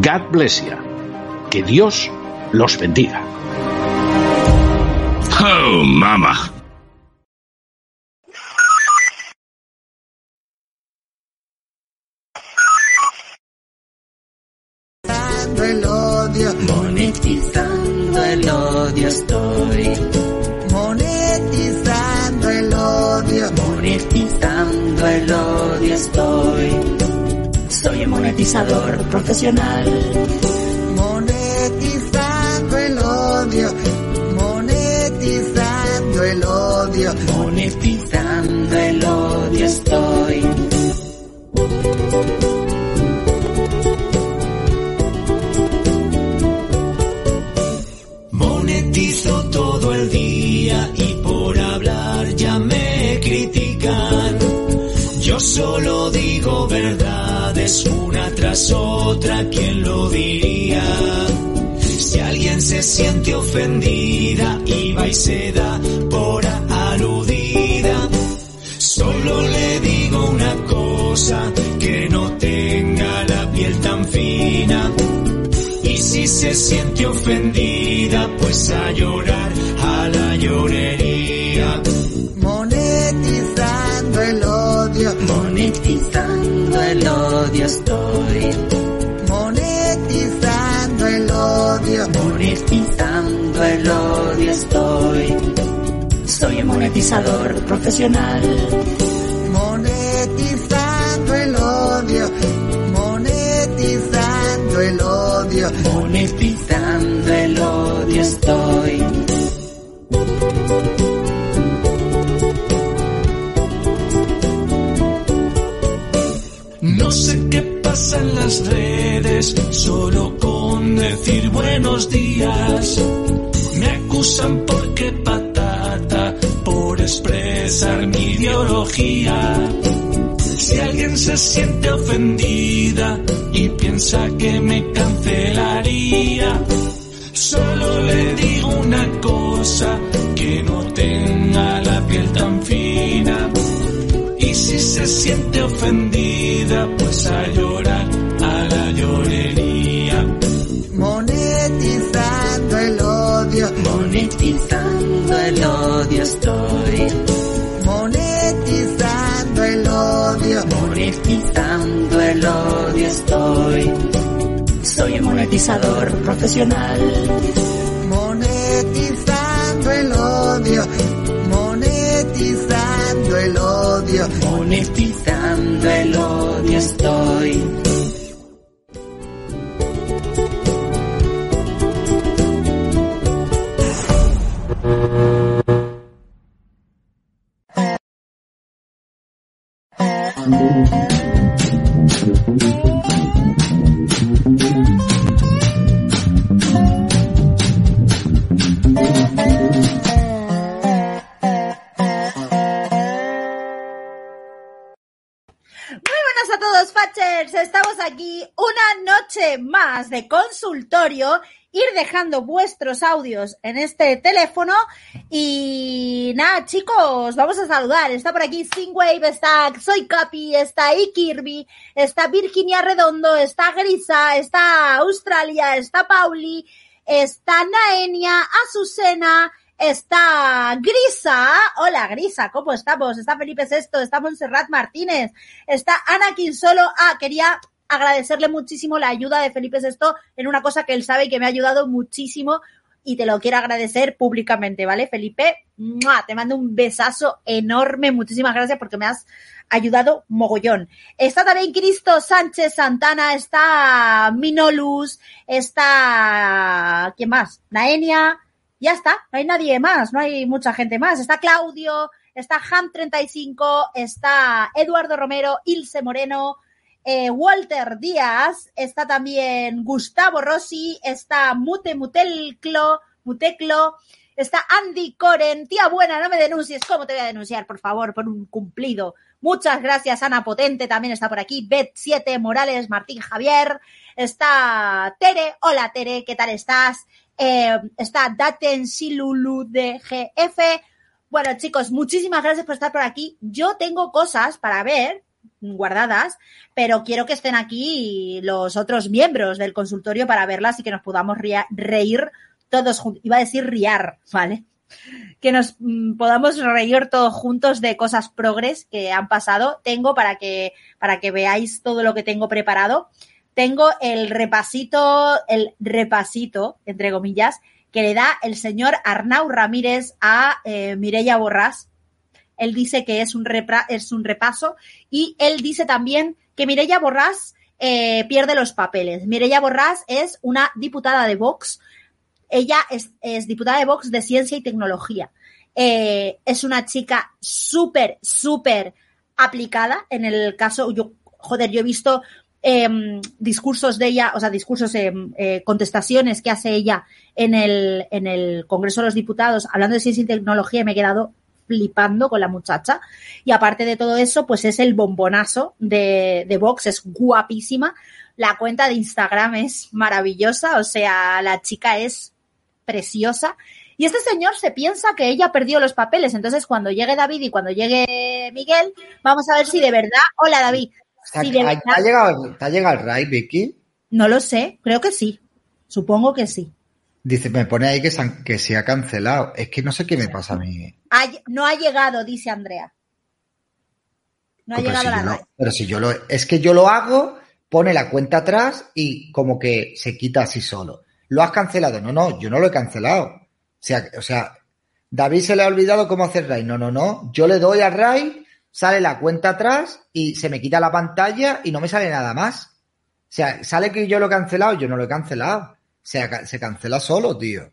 God bless you. Que Dios los bendiga. Oh, mama. el odio, monetizando el odio estoy, monetizando el odio, monetizando el odio estoy. Soy un monetizador profesional, monetizando el odio, monetizando el odio, monetizando el odio estoy. Solo digo verdades una tras otra, ¿quién lo diría? Si alguien se siente ofendida va y se da por aludida, solo le digo una cosa, que no tenga la piel tan fina. Y si se siente ofendida, pues a llorar estoy, monetizando el odio, monetizando el odio estoy. Soy un monetizador profesional, monetizando el odio, monetizando el odio, monetizando el odio estoy. Las redes, solo con decir buenos días. Me acusan porque patata, por expresar mi ideología. Si alguien se siente ofendida y piensa que me cancelaría, solo le digo una cosa, estoy. Soy un monetizador profesional, monetizando el odio, monetizando el odio, monetizando el odio estoy. Aquí una noche más de consultorio. Ir dejando vuestros audios en este teléfono. Y nada, chicos, vamos a saludar. Está por aquí Singwave, está Soy Capi, está I Kirby, está Virginia Redondo, está Grisa, está Australia, está Pauli, está Naenia, Azucena, está Grisa. Hola, Grisa, ¿cómo estamos? Está Felipe Sexto, está Montserrat Martínez, está Ana Solo. Ah, quería agradecerle muchísimo la ayuda de Felipe Sexto en una cosa que él sabe y que me ha ayudado muchísimo y te lo quiero agradecer públicamente, ¿vale, Felipe? te mando un besazo enorme. Muchísimas gracias porque me has ayudado mogollón. Está también Cristo Sánchez Santana, está Minolus, está, ¿quién más? Naenia, ya está, no hay nadie más, no hay mucha gente más. Está Claudio, está Ham35, está Eduardo Romero, Ilse Moreno, eh, Walter Díaz, está también Gustavo Rossi, está Mute Mutelclo, Muteclo, está Andy Coren, tía buena, no me denuncies, ¿cómo te voy a denunciar, por favor, por un cumplido? Muchas gracias, Ana Potente, también está por aquí, Bet7, Morales, Martín Javier, está Tere, hola Tere, ¿qué tal estás? Eh, está Daten Silulu de GF. Bueno, chicos, muchísimas gracias por estar por aquí. Yo tengo cosas para ver, guardadas, pero quiero que estén aquí los otros miembros del consultorio para verlas y que nos podamos reír todos juntos. Iba a decir riar, ¿vale? Que nos mm, podamos reír todos juntos de cosas progres que han pasado. Tengo para que, para que veáis todo lo que tengo preparado. Tengo el repasito, el repasito, entre comillas, que le da el señor Arnau Ramírez a eh, Mireia Borrás, él dice que es un, repaso y él dice también que Mireia Borrás eh, pierde los papeles. Mireia Borrás es una diputada de Vox. Ella es, es diputada de Vox de Ciencia y Tecnología. Eh, es una chica súper, súper aplicada. En el caso, yo, joder, yo he visto em, discursos de ella, o sea, discursos, em, eh, contestaciones que hace ella en el, en el Congreso de los Diputados hablando de ciencia y tecnología y me he quedado flipando con la muchacha. Y aparte de todo eso, pues es el bombonazo de, de Vox, es guapísima. La cuenta de Instagram es maravillosa, o sea, la chica es preciosa. Y este señor se piensa que ella perdió los papeles. Entonces, cuando llegue David y cuando llegue Miguel, vamos a ver si de verdad. Hola, David. Si ¿te de verdad- te ha llegado, ¿Te ha llegado el Vicky? No lo sé, creo que sí. Supongo que sí. Dice, me pone ahí que se, han- que se ha cancelado. Es que no sé qué me pasa a mí. Ha- no ha llegado, dice Andrea. No ha Pero llegado si la lo- pero si yo lo, es que yo lo hago, pone la cuenta atrás y como que se quita así solo. ¿Lo has cancelado? No, no, yo no lo he cancelado. O sea, o sea, David se le ha olvidado cómo hacer RAID. No, no, no. Yo le doy a RAID, sale la cuenta atrás y se me quita la pantalla y no me sale nada más. O sea, sale que yo lo he cancelado, yo no lo he cancelado. Se cancela solo, tío.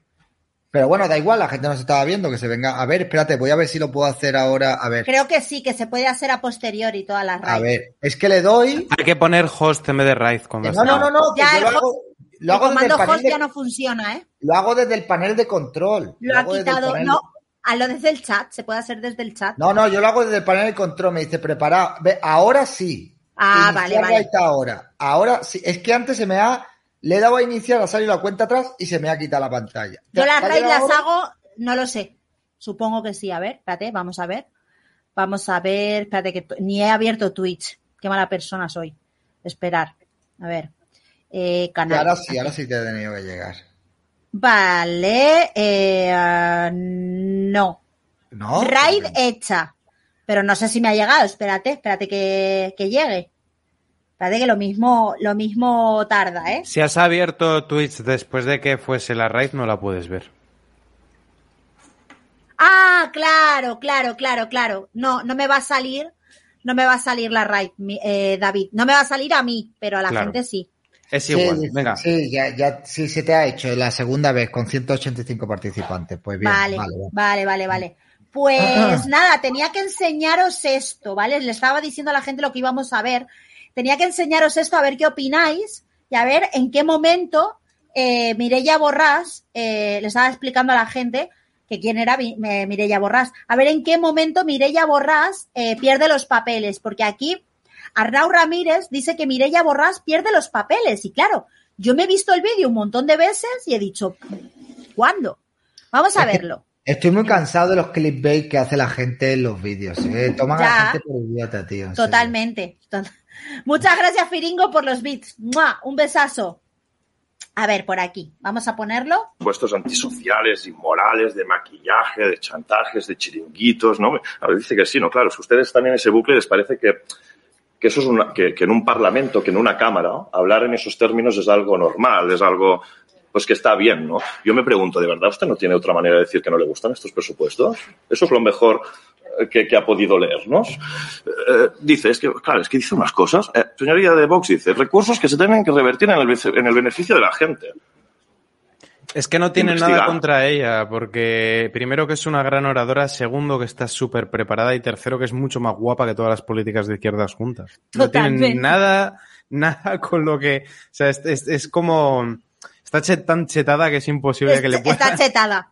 Pero bueno, da igual, la gente nos estaba viendo, que se venga. A ver, espérate, voy a ver si lo puedo hacer ahora. A ver, Creo que sí, que se puede hacer a posteriori todas las a RAI. ver. Es que le doy. Hay que poner host en vez de raid cuando No, no, no, no, Ya el lo hago, lo hago el desde el comando host de, ya no funciona, ¿eh? lo hago desde el panel de control. Lo ha quitado. No, de- a lo desde el chat, se puede hacer desde el chat. no, no, yo lo hago desde el panel de control. Me dice preparado. Ve, ahora sí. Ah, Iniciar vale, vale. ahora. Ahora sí. Es que antes se me ha. Le he dado a iniciar, ha salido la cuenta atrás y se me ha quitado la pantalla. Yo ¿Te- las te ha RAID llegado las ahora? hago, no lo sé. Supongo que sí. A ver, espérate, vamos a ver. Vamos a ver, espérate, que ni he abierto Twitch. Qué mala persona soy. Esperar. A ver. Eh, canal. ahora sí, ahora sí te he tenido que llegar. Vale. eh, ah, no. ¿No? Raid hecha. Pero no sé si me ha llegado. Espérate, espérate que, que llegue. Espérate que lo mismo, lo mismo tarda, ¿eh? Si has abierto Twitch después de que fuese la raid, no la puedes ver. Ah, claro, claro, claro, claro. No, no me va a salir, no me va a salir la raid, eh, David. No me va a salir a mí, pero a la Claro. gente sí. Es igual, sí, venga. Sí, ya, ya, sí, se te ha hecho la segunda vez con 185 participantes. Pues bien, vale, vale, vale, vale. vale, vale, Pues nada, tenía que enseñaros esto, ¿vale? Le estaba diciendo a la gente lo que íbamos a ver. Tenía que enseñaros esto a ver qué opináis y a ver en qué momento eh, Mireia Borrás, eh, le estaba explicando a la gente que quién era eh, Mireia Borrás. A ver en qué momento Mireia Borrás eh, pierde los papeles, porque aquí Arnau Ramírez dice que Mireia Borrás pierde los papeles. Y claro, yo me he visto el vídeo un montón de veces y he dicho, ¿cuándo? Vamos a verlo. Estoy muy cansado de los clickbait que hace la gente en los vídeos. ¿eh? Toman a la gente por idiota, tío. en serio. Muchas gracias, Firingo, por los bits. Un besazo. A ver, por aquí. Vamos a ponerlo. puestos antisociales, inmorales, de maquillaje, de chantajes, de chiringuitos, ¿no? A ver, dice que sí, ¿no? Claro, si ustedes están en ese bucle, les parece que, eso es una, que, en un parlamento, que en una cámara, hablar en esos términos es algo normal, es algo pues que está bien, ¿no? Yo me pregunto, ¿de verdad usted no tiene otra manera de decir que no le gustan estos presupuestos? Eso es lo mejor que, que ha podido leernos. Eh, dice, es que, claro, es que dice unas cosas. Eh, señoría de Vox dice, recursos que se tienen que revertir en el, en el beneficio de la gente. Es que no tiene Investigar. nada contra ella, porque primero que es una gran oradora, segundo que está súper preparada y tercero que es mucho más guapa que todas las políticas de izquierdas juntas. No tienen nada, nada con lo que... O sea, es, es- es como... Está tan chetada que es imposible que le pueda... Está chetada.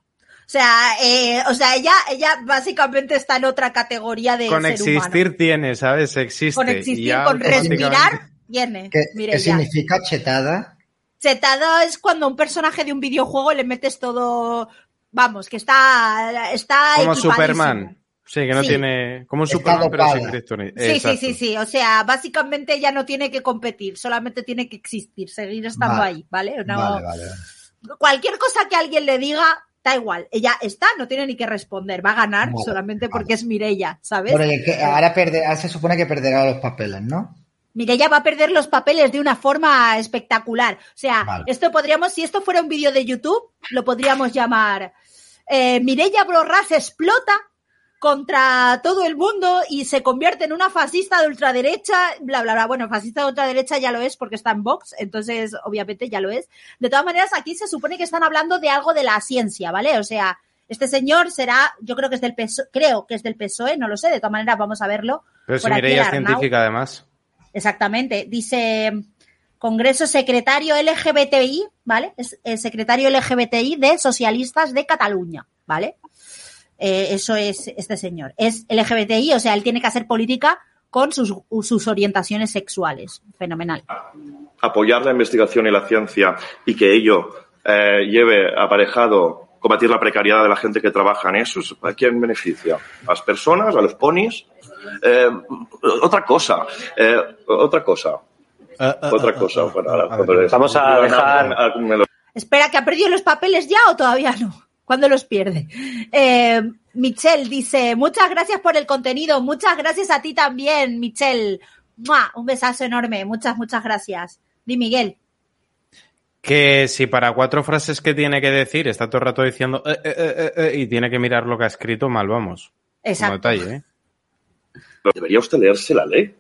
O sea, eh, o sea, ella, ella básicamente está en otra categoría de Con ser existir humano. tiene, ¿sabes? Existe. Con existir, ya con respirar, tiene. ¿Qué, Mire, qué ya. significa chetada? Chetada es cuando a un personaje de un videojuego le metes todo, vamos, que está, está Como. Superman. Sí, que no Sí. tiene... Como un Superman, pero sin dopada. kryptonita. Sí, sí, sí, sí. O sea, básicamente ella no tiene que competir, solamente tiene que existir, seguir estando Vale. ahí, ¿vale? No- Vale, vale. Cualquier cosa que alguien le diga, da igual. Ella está, no tiene ni que responder, va a ganar Vale, solamente vale. porque es Mirella, ¿sabes? Bueno, y que ahora, perde- ahora se supone que perderá los papeles, ¿no? Mirella va a perder los papeles de una forma espectacular. O sea, Vale. esto podríamos, si esto fuera un vídeo de YouTube, lo podríamos llamar eh, Mirella Borras explota contra todo el mundo y se convierte en una fascista de ultraderecha, bla, bla, bla. Bueno, fascista de ultraderecha ya lo es porque está en Vox, entonces obviamente ya lo es. De todas maneras, aquí se supone que están hablando de algo de la ciencia, ¿vale? O sea, este señor será, yo creo que es del PSOE, creo que es del PSOE, no lo sé, de todas maneras vamos a verlo. Pero si Por aquí Mireia el es Arnau. científica, además. Exactamente. Dice Congreso Secretario LGBTI, ¿vale? Es el secretario LGBTI de Socialistas de Cataluña, ¿vale? Eh, eso es este señor. Es LGBTI, o sea, él tiene que hacer política con sus, sus orientaciones sexuales. Fenomenal. apoyar la investigación y la ciencia y que ello eh, lleve aparejado combatir la precariedad de la gente que trabaja en eso, ¿a quién beneficia? ¿A las personas? ¿A los ponis? Eh, otra cosa, eh, otra cosa, otra cosa. Bueno, ahora, les- Vamos a dejar- Ah, Espera, ¿que ha perdido los papeles ya o todavía no? ¿Cuándo los pierde? Eh, Michelle dice, muchas gracias por el contenido, muchas gracias a ti también, Michelle. ¡Mua! Un besazo enorme, muchas, muchas gracias. Di Miguel. Que si para cuatro frases que tiene que decir está todo el rato diciendo "Eh, eh, eh, eh, eh", y tiene que mirar lo que ha escrito, mal vamos. Como Exacto. detalle, ¿eh? Debería usted leerse la ley.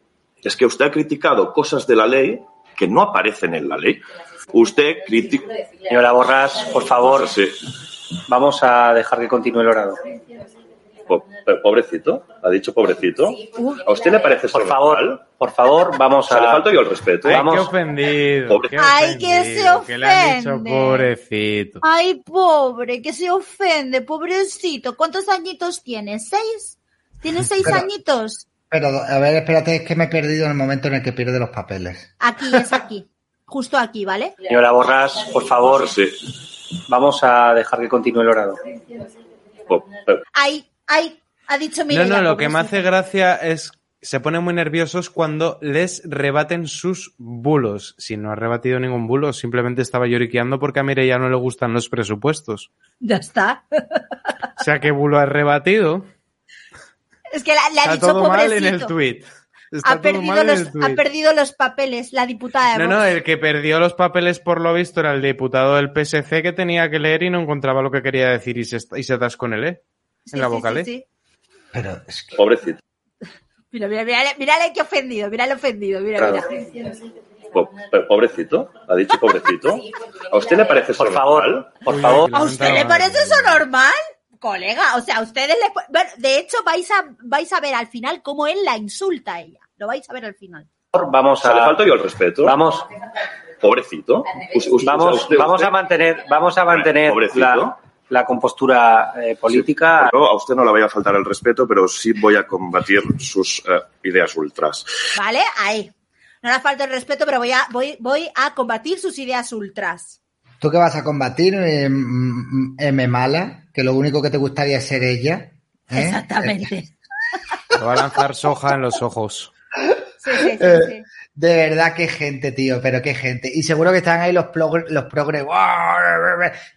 Es que usted ha criticado cosas de la ley que no aparecen en la ley. Usted critica... Señora Borras, por favor, Sí. Vamos a dejar que continúe el orador. Po- Pobrecito, ha dicho pobrecito. ¿A usted le parece Por favor, normal? por favor, vamos O sea, le a... falto yo el respeto. Ay, Vamos. qué ofendido. Pobre- qué Ay, que se ofendido, que le han dicho ofende. pobrecito. Ay, pobre, que se ofende, pobrecito. ¿Cuántos añitos tiene? ¿Seis? ¿Tiene seis Pero- añitos? Pero, a ver, espérate, es que me he perdido en el momento en el que pierde los papeles. Aquí, es aquí. Justo aquí, ¿vale? Señora Borras, por favor, Sí. Vamos a dejar que continúe el orador. Po- pe- Ahí, ahí, ha dicho No, Mireia. no, lo que me hace gracia es se ponen muy nerviosos cuando les rebaten sus bulos. Si no ha rebatido ningún bulo, simplemente estaba lloriqueando porque a Mireia no le gustan los presupuestos. Ya está. O sea, ¿qué bulo ha rebatido? Es que le ha dicho todo mal pobrecito. en el tweet. Está Ha todo perdido, los, el ha perdido los papeles, la diputada de No, Vox. no, el que perdió los papeles por lo visto era el diputado del PSC que tenía que leer y no encontraba lo que quería decir y se, y se atascó en el E. Sí, en la sí, vocal, sí, ¿eh? sí. Pero es que Pobrecito. Mira, mira, mira, mírale qué ofendido, mírale ofendido, mira, Claro. mira. Po- Pobrecito, ha dicho pobrecito. ¿A usted le parece eso Por favor, por favor, ¿A usted le parece eso normal? Colega, o sea, a ustedes le... pu- Bueno, de hecho, vais a, vais a ver al final cómo él la insulta a ella. Lo vais a ver al final. vamos sea, le a... falto yo el respeto. Vamos, Pobrecito. Vamos, usted- vamos usted- a mantener, vamos a mantener Pobrecito. la, la compostura eh, política. A usted no le voy a faltar el respeto, pero sí voy a combatir sus eh, ideas ultras. ¿Vale? Ahí. No le falta el respeto, pero voy a, voy, voy a combatir sus ideas ultras. Tú que vas a combatir eh, M mala, que lo único que te gustaría es ser ella. ¿eh? Exactamente. Le va a lanzar soja en los ojos. Sí, sí, sí, Eh, sí. De verdad, qué gente, tío, pero qué gente. Y seguro que están ahí los progres, los progres.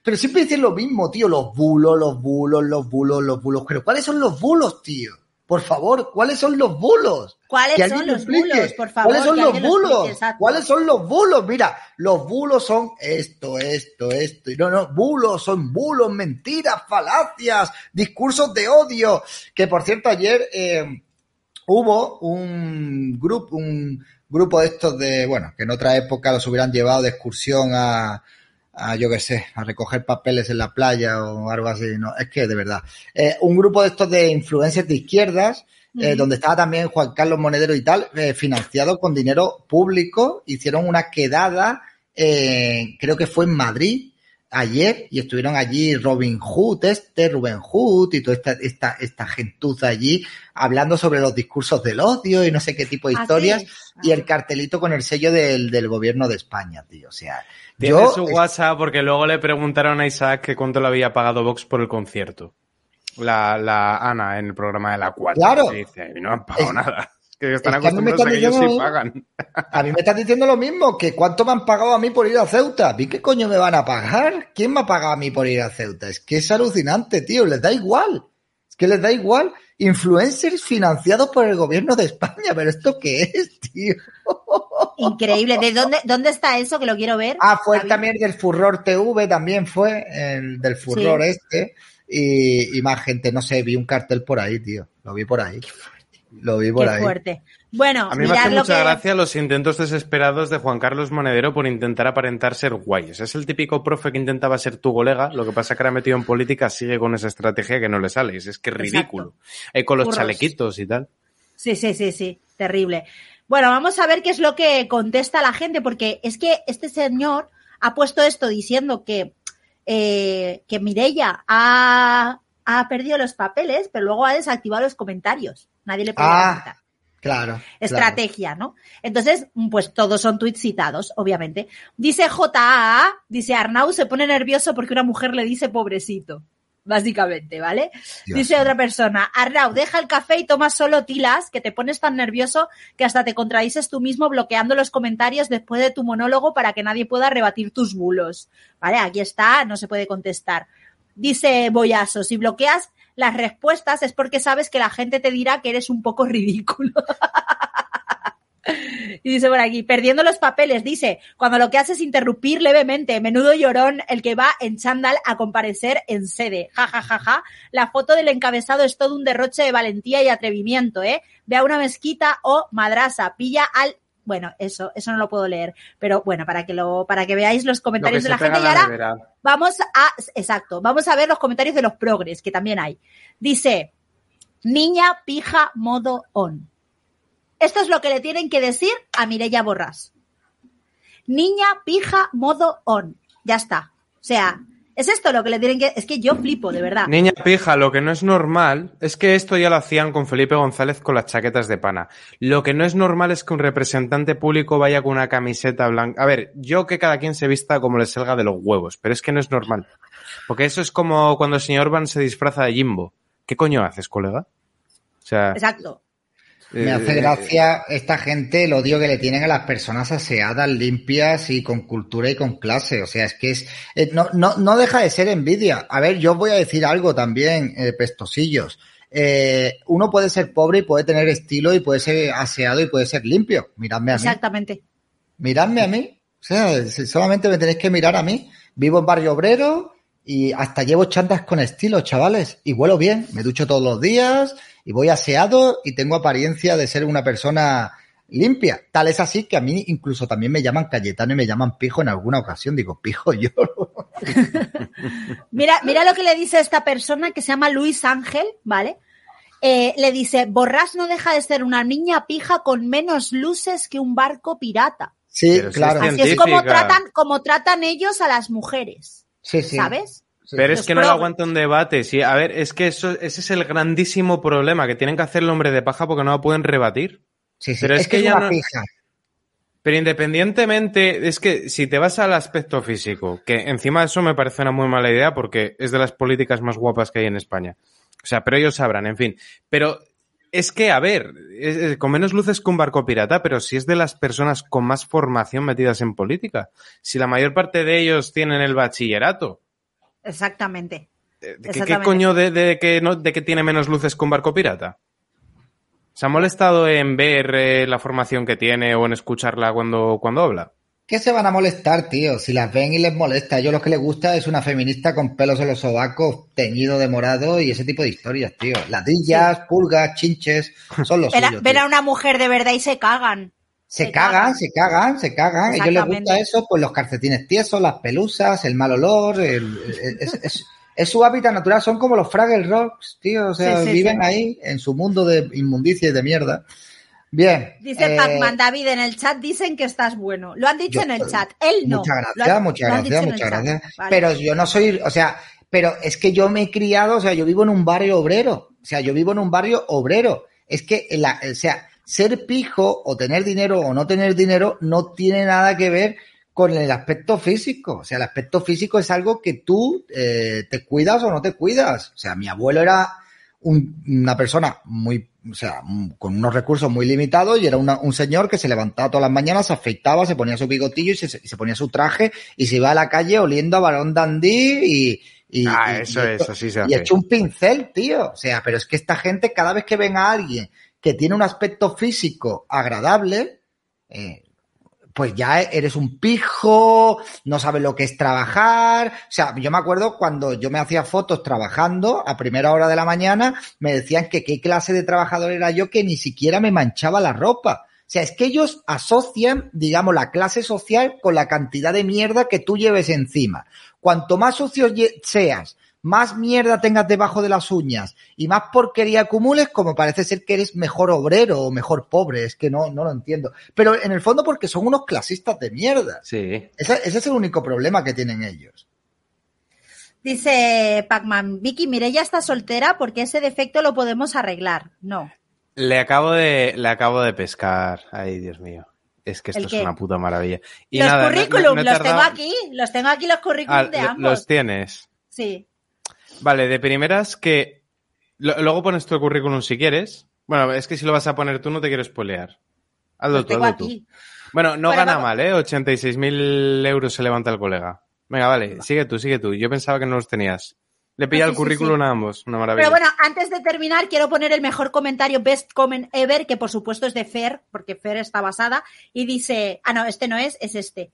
Pero siempre dicen lo mismo, tío, los bulos, los bulos, los bulos, los bulos. Pero ¿cuáles son los bulos, tío? Por favor, ¿cuáles son los bulos? ¿Cuáles son los explique. bulos? Por favor, ¿Cuáles son los explique, bulos? ¿Cuáles son los bulos? Mira, los bulos son esto, esto, esto. Y no, no, bulos son bulos, mentiras, falacias, discursos de odio. Que por cierto, ayer eh, hubo un grupo, un grupo de estos de, bueno, que en otra época los hubieran llevado de excursión a, a yo qué sé, a recoger papeles en la playa o algo así. No, es que de verdad. Eh, un grupo de estos de influencers de izquierdas, eh, donde estaba también Juan Carlos Monedero y tal, eh, financiado con dinero público, hicieron una quedada, creo que fue en Madrid ayer, y estuvieron allí Robin Hood, este, Rubén Hood y toda esta, esta, esta gentuza allí, hablando sobre los discursos del odio y no sé qué tipo de historias, y el cartelito con el sello del, del gobierno de España, tío. O sea, Tiene yo su WhatsApp porque luego le preguntaron a Isaac que cuánto le había pagado Vox por el concierto. La, la Ana en el programa de la 4. Claro. Y dice, no han pagado Es- nada. Que están es que a mí me acostumbrados a que ellos están sí diciendo- pagan. A mí me estás diciendo lo mismo, que cuánto me han pagado a mí por ir a Ceuta. ¿Vi qué coño me van a pagar? ¿Quién me ha pagado a mí por ir a Ceuta? Es que es alucinante, tío, les da igual. Es que les da igual. Influencers financiados por el gobierno de España, pero ¿esto qué es, tío? Increíble. ¿De dónde, dónde está eso que lo quiero ver? Ah, fue Javi? también del Furror TV, también fue el del Furror Sí. este. Y, y más gente, no sé, vi un cartel por ahí, tío. Lo vi por ahí. Lo vi por Qué ahí. fuerte. Bueno, A mí me hace lo mucha que... gracia los intentos desesperados de Juan Carlos Monedero por intentar aparentar ser guayes. Es el típico profe que intentaba ser tu colega, lo que pasa que ahora metido en política sigue con esa estrategia que no le sale. Es que es ridículo. Ahí con los Burros. chalequitos y tal. Sí, sí, sí, sí, terrible. Bueno, vamos a ver qué es lo que contesta la gente, porque es que este señor ha puesto esto diciendo que, eh, que Mirella ha, ha perdido los papeles, pero luego ha desactivado los comentarios. Nadie le puede Ah, claro. Estrategia, ¿no? Entonces, pues todos son tweets citados, obviamente. Dice JAA, dice Arnau se pone nervioso porque una mujer le dice pobrecito. Básicamente, ¿vale? Dios dice otra persona, Arnau, deja el café y toma solo tilas, que te pones tan nervioso que hasta te contradices tú mismo bloqueando los comentarios después de tu monólogo para que nadie pueda rebatir tus bulos. ¿Vale? Aquí está, no se puede contestar. Dice Boyaso, si bloqueas las respuestas es porque sabes que la gente te dirá que eres un poco ridículo. Y dice por aquí, perdiendo los papeles, dice, cuando lo que hace es interrumpir levemente, menudo llorón el que va en chándal a comparecer en sede. Ja, ja, ja, ja. La foto del encabezado es todo un derroche de valentía y atrevimiento, ¿eh? Ve a una mezquita o madrasa, pilla al... Bueno, eso, eso no lo puedo leer, pero bueno, para que lo, para que veáis los comentarios de la gente y ahora vamos a, exacto, vamos a ver los comentarios de los progres, que también hay. Dice, niña pija modo on. Esto es lo que le tienen que decir a Mireia Borrás. Niña pija modo on. Ya está. O sea, es esto lo que le tienen que... Es que yo flipo, de verdad. Niña pija, lo que no es normal es que esto ya lo hacían con Felipe González con las chaquetas de pana. Lo que no es normal es que un representante público vaya con una camiseta blanca. A ver, yo que cada quien se vista como le salga de los huevos, pero es que no es normal. Porque eso es como cuando el señor Van se disfraza de Jimbo. ¿Qué coño haces, colega? O sea, Exacto. Me eh, hace eh, gracia esta gente, el odio que le tienen a las personas aseadas, limpias y con cultura y con clase. O sea, es que es, eh, no, no, no deja de ser envidia. A ver, yo os voy a decir algo también, eh, pestosillos. Eh, uno puede ser pobre y puede tener estilo y puede ser aseado y puede ser limpio. Miradme a mí. Exactamente. Miradme a mí. O sea, si solamente me tenéis que mirar a mí. Vivo en barrio obrero y hasta llevo chandas con estilo, chavales. Y huelo bien. Me ducho todos los días y voy aseado y tengo apariencia de ser una persona limpia. Tal es así que a mí incluso también me llaman Cayetano y me llaman Pijo en alguna ocasión. Digo, Pijo yo. Mira, mira lo que le dice esta persona que se llama Luis Ángel, ¿vale? Eh, le dice, Borrás no deja de ser una niña pija con menos luces que un barco pirata. Sí, Pero claro. es Así es como tratan, como tratan ellos a las mujeres, Sí, sí. ¿sabes? Sí. Pero es que no le progres. aguanta un debate. Sí, a ver, es que eso, ese es el grandísimo problema, que tienen que hacer el hombre de paja porque no lo pueden rebatir. Sí, sí. Pero es es que, que ya no- pija. Pero independientemente, es que si te vas al aspecto físico, que encima eso me parece una muy mala idea porque es de las políticas más guapas que hay en España. O sea, pero ellos sabrán, en fin. Pero es que, a ver, es- es- con menos luces que un barco pirata, pero si es de las personas con más formación metidas en política. Si la mayor parte de ellos tienen el bachillerato. Exactamente. ¿De, de qué, Exactamente. qué coño de, de que no, de que tiene menos luces que un barco pirata? ¿Se ha molestado en ver eh, la formación que tiene o en escucharla cuando, cuando habla? ¿Qué se van a molestar, tío? Si las ven y les molesta. A ellos lo que les gusta es una feminista con pelos en los sobacos, teñido de morado y ese tipo de historias, tío. Ladillas, pulgas, chinches, son los suyos, tío. a una mujer de verdad y se cagan. Se cagan, se cagan, se cagan. A ellos les gusta eso, pues los calcetines tiesos, las pelusas, el mal olor. el- el- es, es- es su hábitat natural. Son como los Fraggle Rocks, tío. O sea, Sí, sí, viven sí. ahí en su mundo de inmundicia y de mierda. Bien. Dice eh, Pac-Man, David, en el chat dicen que estás bueno. Lo han dicho Yo- en el chat. Él no. Muchas gracias, han- muchas gracias, muchas gracias. Vale. Pero yo no soy, o sea, pero es que yo me he criado, o sea, yo vivo en un barrio obrero. O sea, yo vivo en un barrio obrero. Es que, la, o sea, ser pijo o tener dinero o no tener dinero no tiene nada que ver con el aspecto físico. O sea, el aspecto físico es algo que tú eh, te cuidas o no te cuidas. O sea, mi abuelo era un- una persona muy, o sea, con unos recursos muy limitados y era una- un señor que se levantaba todas las mañanas, se afeitaba, se ponía su bigotillo y se, y se ponía su traje y se iba a la calle oliendo a Barón Dandí y, y, Ah, y- eso y es, así se y hace. hecho un pincel, tío. O sea, pero es que esta gente, cada vez que ven a alguien que tiene un aspecto físico agradable, eh, pues ya eres un pijo, no sabes lo que es trabajar. O sea, yo me acuerdo cuando yo me hacía fotos trabajando a primera hora de la mañana, me decían que qué clase de trabajador era yo que ni siquiera me manchaba la ropa. O sea, es que ellos asocian, digamos, la clase social con la cantidad de mierda que tú lleves encima. Cuanto más sucio seas, más mierda tengas debajo de las uñas y más porquería acumules, como parece ser que eres mejor obrero o mejor pobre, es que no, no lo entiendo. Pero en el fondo porque son unos clasistas de mierda. Sí. Ese, ese es el único problema que tienen ellos. Dice Pac-Man, Vicky, Mireya está soltera porque ese defecto lo podemos arreglar. No. Le acabo de, le acabo de pescar. Ay, Dios mío. Es que esto ¿El es una puta maravilla. Y los nada, no- no- currículum, no los tardado- tengo aquí. Los tengo aquí los currículum Ah, de ambos. los tienes. Sí. Vale, de primeras que. luego pones tu currículum si quieres. Bueno, es que si lo vas a poner tú no te quiero spoilear. Hazlo tú, hazlo tú. Bueno, no gana vamos. mal, ¿eh? 86.000 euros se levanta el colega. Venga, vale, sigue tú, sigue tú. Yo pensaba que no los tenías. Le pilla el sí, sí, currículum sí. a ambos. Una maravilla. Pero bueno, antes de terminar, quiero poner el mejor comentario, best comment ever, que por supuesto es de Fer, porque Fer está basada, y dice, ah, no, este no es, es este.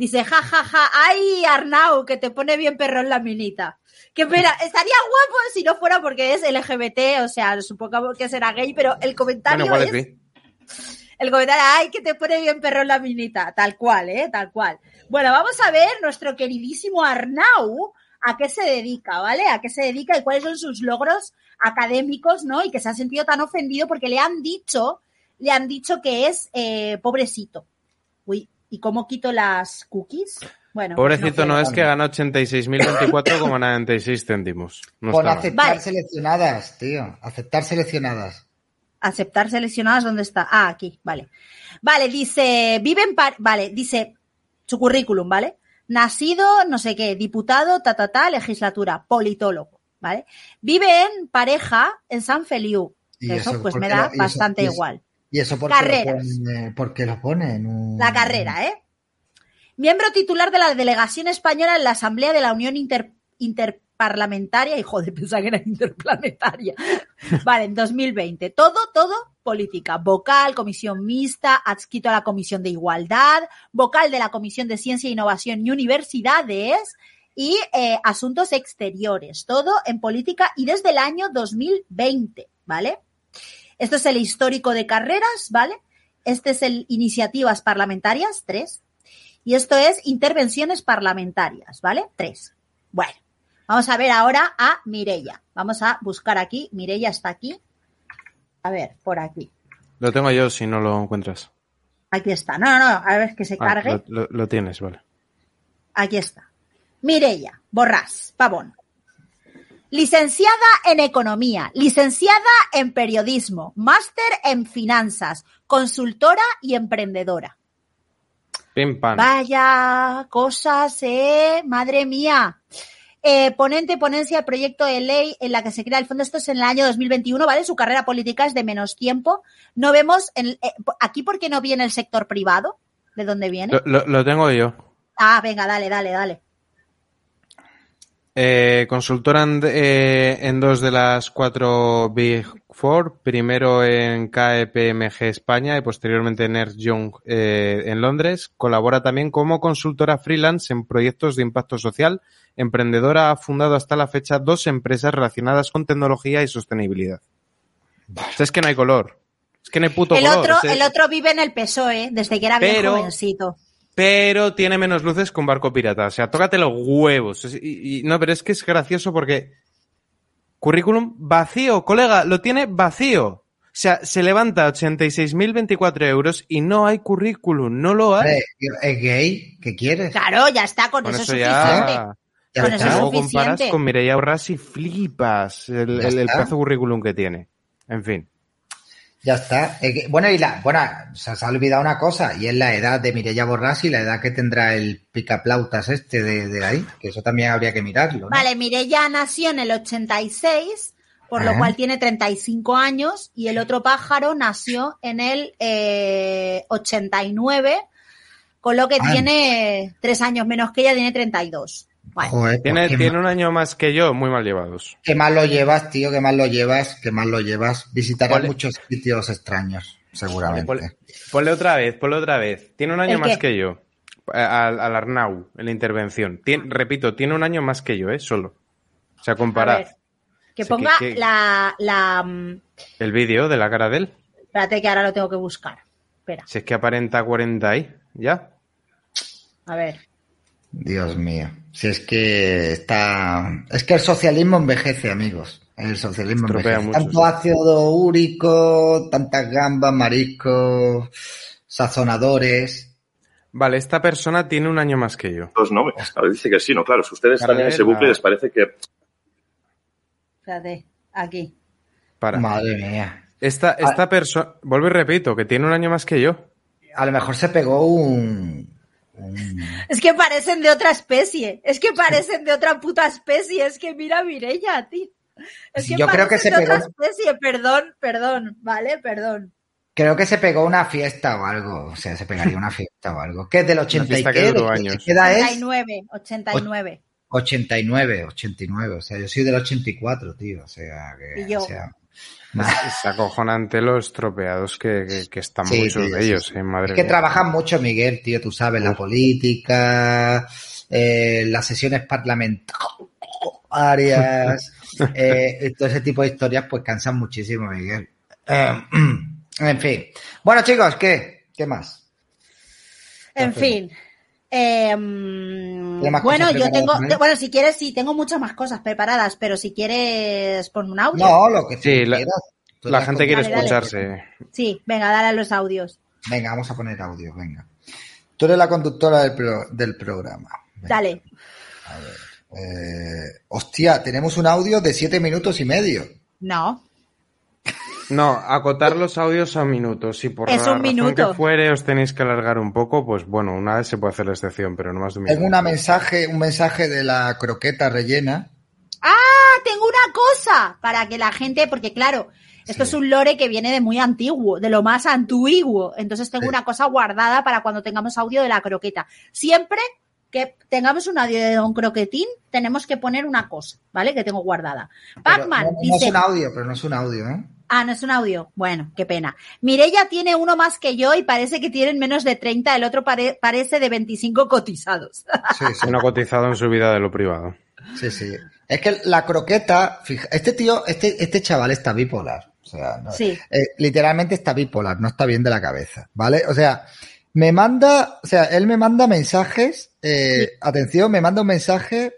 Dice, ja, ja, ja, ay, Arnau, que te pone bien perrón la minita. Que pena, estaría guapo si no fuera porque es LGBT, o sea, supongo que será gay, pero el comentario bueno, es el comentario, ay, que te pone bien perrón la minita, tal cual, ¿eh? Tal cual. Bueno, vamos a ver nuestro queridísimo Arnau, a qué se dedica, ¿vale? A qué se dedica y cuáles son sus logros académicos, ¿no? Y que se ha sentido tan ofendido porque le han dicho, le han dicho que es eh, pobrecito. Uy, ¿y cómo quito las cookies? Bueno, Pobrecito no, sé. es que gana 86.024,96 céntimos. No mal. aceptar Vale. seleccionadas, tío. Aceptar seleccionadas. Aceptar seleccionadas, ¿dónde está? Ah, aquí, vale. Vale, dice, vive en Par- vale, dice su currículum, ¿vale? Nacido, no sé qué, diputado, ta, ta, ta, legislatura, politólogo, ¿vale? Vive en pareja en San Feliu. Eso, eso, pues ¿por me da no? Y eso- bastante y eso- porque lo pone, porque lo pone en un... La carrera, ¿eh? Miembro titular de la delegación española en la Asamblea de la Unión Inter- Interparlamentaria. Hijo de pensar que era interplanetaria. Vale, en 2020. Todo, todo política. Vocal, comisión mixta, adscrito a la Comisión de Igualdad, vocal de la Comisión de Ciencia, Innovación y Universidades y eh, Asuntos Exteriores. Todo en política y desde el año 2020, ¿vale? Esto es el histórico de carreras, ¿vale? Este es el iniciativas parlamentarias, tres. Y esto es intervenciones parlamentarias, ¿vale? Tres. Bueno, vamos a ver ahora a Mirella. Vamos a buscar aquí. Mirella está aquí. A ver, por aquí. Lo tengo yo si no lo encuentras. Aquí está. No, no, no. A ver que se Ah, cargue. lo, lo- lo tienes, vale. Aquí está. Mirella Borrás Pavón. Licenciada en Economía, licenciada en Periodismo, máster en Finanzas, consultora y emprendedora. Pim pam. Vaya cosas, eh, madre mía. Eh, ponente, ponencia proyecto de ley en la que se crea el fondo. Esto es en el año 2021, ¿vale? Su carrera política es de menos tiempo. No vemos, en- eh, aquí porque no viene el sector privado, ¿de dónde viene? Lo, lo- lo tengo yo. Ah, venga, dale, dale, dale. Eh, consultora en, eh, en dos de las cuatro Big Four, primero en KPMG España y posteriormente en Ernst Young eh, en Londres. Colabora también como consultora freelance en proyectos de impacto social. Emprendedora ha fundado hasta la fecha dos empresas relacionadas con tecnología y sostenibilidad. O sea, es que no hay color. Es que no hay puto El color. otro, es- el otro vive en el PSOE, E, desde que era bien jovencito. Pero tiene menos luces que un barco pirata. O sea, tócate los huevos. Y, y- no, pero es que es gracioso porque currículum vacío, colega, lo tiene vacío. O sea, se levanta 86.024 euros y no hay currículum, no lo hay. ¿Es gay? ¿Qué quieres? Claro, ya está, con, Con eso, eso es suficiente. ya... Ya Con está. eso es Luego comparas suficiente. con Mireia Urras y flipas el, el, el está. pedazo de currículum que tiene. En fin. Ya está. Bueno, y la, bueno, se os ha olvidado una cosa, y es la edad de Mireia Borrás y la edad que tendrá el picaplautas este de, de ahí, que eso también habría que mirarlo. ¿no? Vale, Mireia nació en el 86, por lo cual tiene 35 años, y el otro pájaro nació en el eh, 89, con lo que Ah. tiene tres años menos que ella, tiene 32. Joder, pues Tiene, un año más que yo, muy mal llevados. qué mal lo llevas, tío, qué mal lo llevas, qué mal lo llevas. Visitarás Ponle- muchos sitios extraños, seguramente. Ponle, ponle otra vez, ponle otra vez. Tiene un año ¿El más qué? que yo. Al, al Arnau, en la intervención. Tien- repito, tiene un año más que yo, ¿eh? Solo. O sea, comparad ver, que ponga que- que- la, la... mm, el vídeo de la cara de él. Espérate que ahora lo tengo que buscar. Espera, Si es que aparenta 40 ahí, ¿ya? a ver. Dios mío. Si es que está. Es que el socialismo envejece, amigos. El socialismo Estropea envejece. mucho, Tanto sí. ácido úrico, tantas gambas, mariscos, sazonadores. Vale, esta persona tiene un año más que yo. Pues no, a ver, dice que sí, no, claro. Si ustedes están en ese bucle, les parece que Espérate, aquí. Para. Madre mía. Esta, esta persona, vuelvo y repito, que tiene un año más que yo. A lo mejor se pegó un. Es que parecen de otra especie. Es que parecen de otra puta especie. Es que mira a Mireia, tío. Es Sí, que yo creo que parecen se de otra pegó- especie. Perdón, perdón. Vale, perdón. Creo que se pegó una fiesta o algo. O sea, se pegaría una fiesta o algo. ¿Qué es del 80 y años. ¿Qué edad es? 89, 89. 89, 89. O sea, yo soy del 84, tío. O sea, que. Y yo. o sea, Es acojonante lo estropeados que, que- que están Sí, muchos de sí, ellos, sí. eh, madre Es que mía. trabajan mucho, Miguel, tío, tú sabes, la política, eh, las sesiones parlamentarias, eh, todo ese tipo de historias, pues cansan muchísimo, Miguel. Eh, en fin. Bueno, chicos, ¿qué? ¿Qué más? En fin. Eh, mm, ¿Tiene más bueno, yo tengo, bueno, si quieres, sí, tengo muchas más cosas preparadas, pero si quieres, pon un audio. No, lo que Sí, la- quieras. La gente quiere Dale, dale. escucharse. Sí, venga, dale a los audios. Venga, vamos a poner audio, venga. Tú eres la conductora del, pro- del programa. Venga, Dale. eh, hostia, tenemos un audio de siete minutos y medio. No. No, acotar los audios a minutos. Si por Es la un razón minuto. que fuere os tenéis que alargar un poco, pues bueno, una vez se puede hacer la excepción, pero no más de un Tengo minuto. una mensaje, un mensaje de la croqueta rellena. ¡Ah! Tengo una cosa para que la gente, porque claro, esto es un lore que viene de muy antiguo, de lo más antiguo. Entonces tengo Sí. una cosa guardada para cuando tengamos audio de la croqueta. Siempre que tengamos un audio de Don Croquetín, tenemos que poner una cosa, ¿vale? Que tengo guardada. Pac-Man no, no dice. es un audio, pero no es un audio, ¿eh? Ah, no es un audio. Bueno, qué pena. Mirella tiene uno más que yo y parece que tienen menos de 30, el otro pare- parece de 25 cotizados. Sí, sí, No ha cotizado en su vida de lo privado. sí, sí. Es que la croqueta, fija, este tío, este, este chaval está bipolar. O sea, no- Sí. eh, literalmente está bipolar, no está bien de la cabeza, ¿vale? O sea, me manda, o sea, él me manda mensajes, eh, atención, me manda un mensaje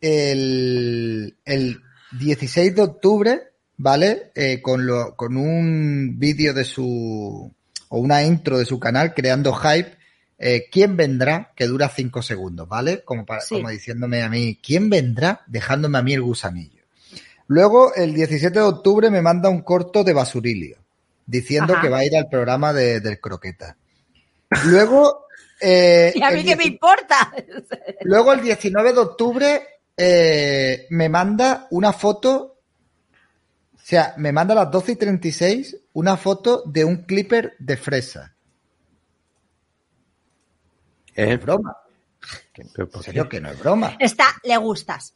el, el 16 de octubre, ¿vale? Eh, con, lo, con un vídeo de su, o una intro de su canal creando hype. eh, ¿Quién vendrá? Que dura cinco segundos, ¿vale? Como, para, Sí. como diciéndome a mí, ¿quién vendrá? Dejándome a mí el gusanillo. Luego, el 17 de octubre me manda un corto de Basurilio, diciendo Ajá. que va a ir al programa de, del Croqueta. Luego, eh, ¿Y a mí qué me 19 importa? Luego el 19 de octubre eh, me manda una foto, o sea, me manda a las 12 y 36 una foto de un clipper de fresa. ¿Eh? Es broma. ¿Pero En serio que no es broma. Está, le gustas.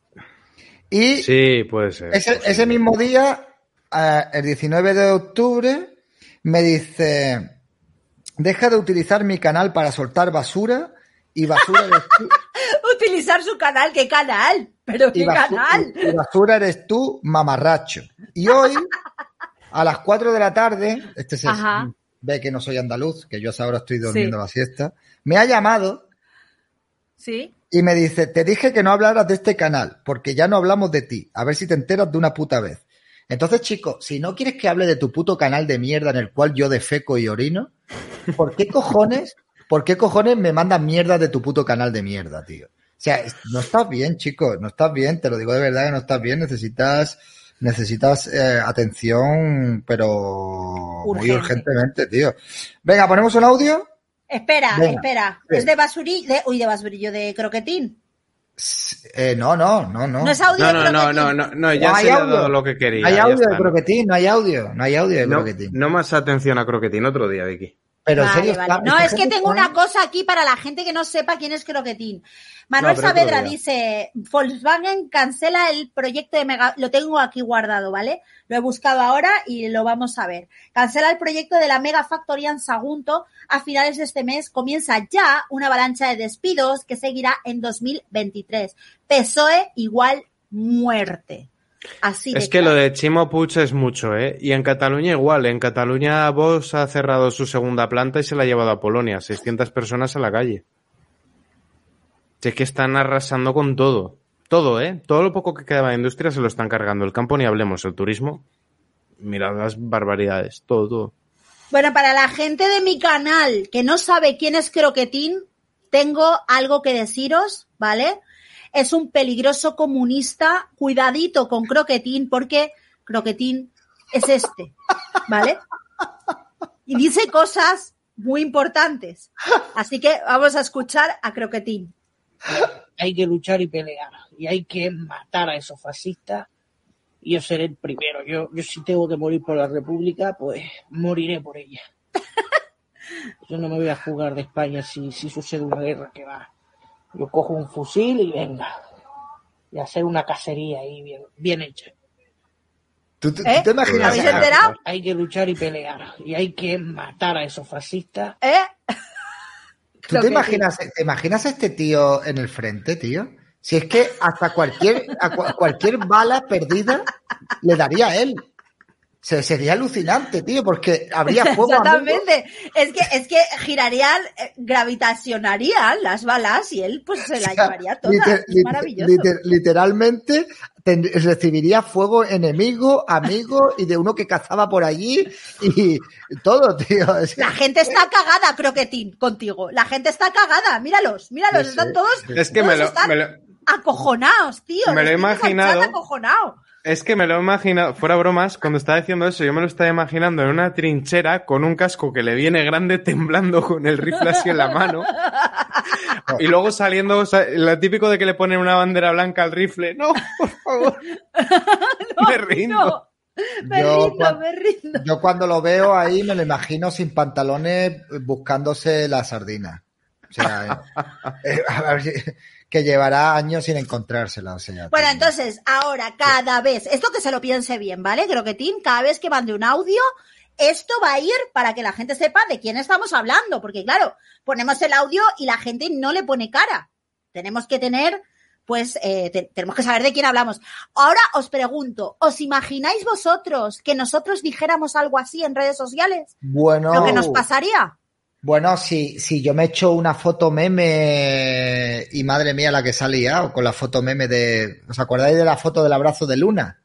Y Sí, puede ser. ese, ese mismo día, eh, el 19 de octubre, me dice, deja de utilizar mi canal para soltar basura y basura tú, Utilizar su canal, ¿qué canal? ¿Pero y qué canal? y basura eres tú, mamarracho. Y hoy, a las 4 de la tarde, este se Ajá. ve que no soy andaluz, que yo a esa hora estoy durmiendo la siesta, me ha llamado Sí. y me dice, te dije que no hablaras de este canal, porque ya no hablamos de ti. A ver si te enteras de una puta vez. Entonces, chicos, si no quieres que hable de tu puto canal de mierda en el cual yo defeco y orino, ¿por qué cojones, por qué cojones me mandas mierda de tu puto canal de mierda, tío? O sea, no estás bien, chicos, no estás bien, te lo digo de verdad que no estás bien, necesitas, necesitas eh, atención, pero muy Urgente. urgentemente, tío. Venga, ponemos un audio. Espera, Venga. espera. Sí. Es de basurillo, de, uy, de basurillo, de croquetín. Eh, no, no, no, no. No es audio No, de no, no, croquetín. no, no, no, ya No hay se ha audio. dado lo que quería. No hay audio de croquetín, no hay audio, no hay audio de No, croquetín. no más atención a croquetín otro día, Vicky. Pero en Vale, serio, vale. No, es que tengo una cosa aquí para la gente que no sepa quién es Croquetín. Manuel No, Saavedra dice, Volkswagen cancela el proyecto de Mega... Lo tengo aquí guardado, ¿vale? Lo he buscado ahora y lo vamos a ver. Cancela el proyecto de la Mega Factoría en Sagunto a finales de este mes. Comienza ya una avalancha de despidos que seguirá en 2023. PSOE igual muerte. Así Es que lo de Chimo Puig es mucho, ¿eh? Y en Cataluña igual. En Cataluña Vox ha cerrado su segunda planta y se la ha llevado a Polonia. 600 personas a la calle. Si es que están arrasando con todo. Todo, ¿eh? Todo lo poco que quedaba de industria se lo están cargando. El campo ni hablemos. El turismo. Mirad las barbaridades. Todo, todo. Bueno, para la gente de mi canal que no sabe quién es Croquetín, tengo algo que deciros, ¿vale? Es un peligroso comunista, cuidadito con Croquetín, porque Croquetín es este, ¿vale? Y dice cosas muy importantes. Así que vamos a escuchar a Croquetín. hay que luchar y pelear y hay que matar a esos fascistas y yo seré el primero. Yo, yo si tengo que morir por la República, pues moriré por ella. Yo no me voy a jugar de España si, si sucede una guerra que va. Yo cojo un fusil y venga. Y hacer una cacería ahí bien, bien hecha. ¿Tú, tú- ¿Eh? tú te imaginas? ¿Habéis enterado? Hay que luchar y pelear y hay que matar a esos fascistas ¿Eh? ¿Tú te imaginas, te imaginas a este tío en el frente, tío? Si es que hasta cualquier, a cua- cualquier bala perdida le daría a él. Se, sería alucinante, tío, porque habría fuego. Exactamente. Es que, es que girarían, eh, gravitacionarían las balas y él pues se la O sea, llevaría todas. liter- es maravilloso. liter- literalmente ten- recibiría fuego enemigo, amigo y de uno que cazaba por allí y todo, tío. Es que- La gente está cagada, Croquetín, contigo. La gente está cagada. Míralos, míralos. Sí, están todos Es que todos me lo, están me lo- acojonados, tío. me lo he imaginado. están acojonados. Es que me lo he imaginado, fuera bromas, cuando estaba diciendo eso, yo me lo estaba imaginando en una trinchera con un casco que le viene grande temblando con el rifle así en la mano. Y luego saliendo, o sea, lo típico de que le ponen una bandera blanca al rifle. No, por favor. me rindo. No, me Yo rindo, me rindo. Yo cuando lo veo ahí me lo imagino sin pantalones eh, buscándose la sardina. O sea, eh, a ver si- que llevará años sin encontrársela. O sea, Bueno, que- entonces, ahora, cada vez, esto que se lo piense bien, ¿vale, Croquetín? Cada vez que mande un audio, esto va a ir para que la gente sepa de quién estamos hablando, porque claro, ponemos el audio y la gente no le pone cara. Tenemos que tener, pues, eh, te- tenemos que saber de quién hablamos. Ahora os pregunto, ¿os imagináis vosotros que nosotros dijéramos algo así en redes sociales? Bueno, ¿Lo que nos pasaría? Bueno, si, si yo me echo una foto meme y madre mía la que se ha liado con la foto meme de. ¿Os acordáis de la foto del abrazo de Luna?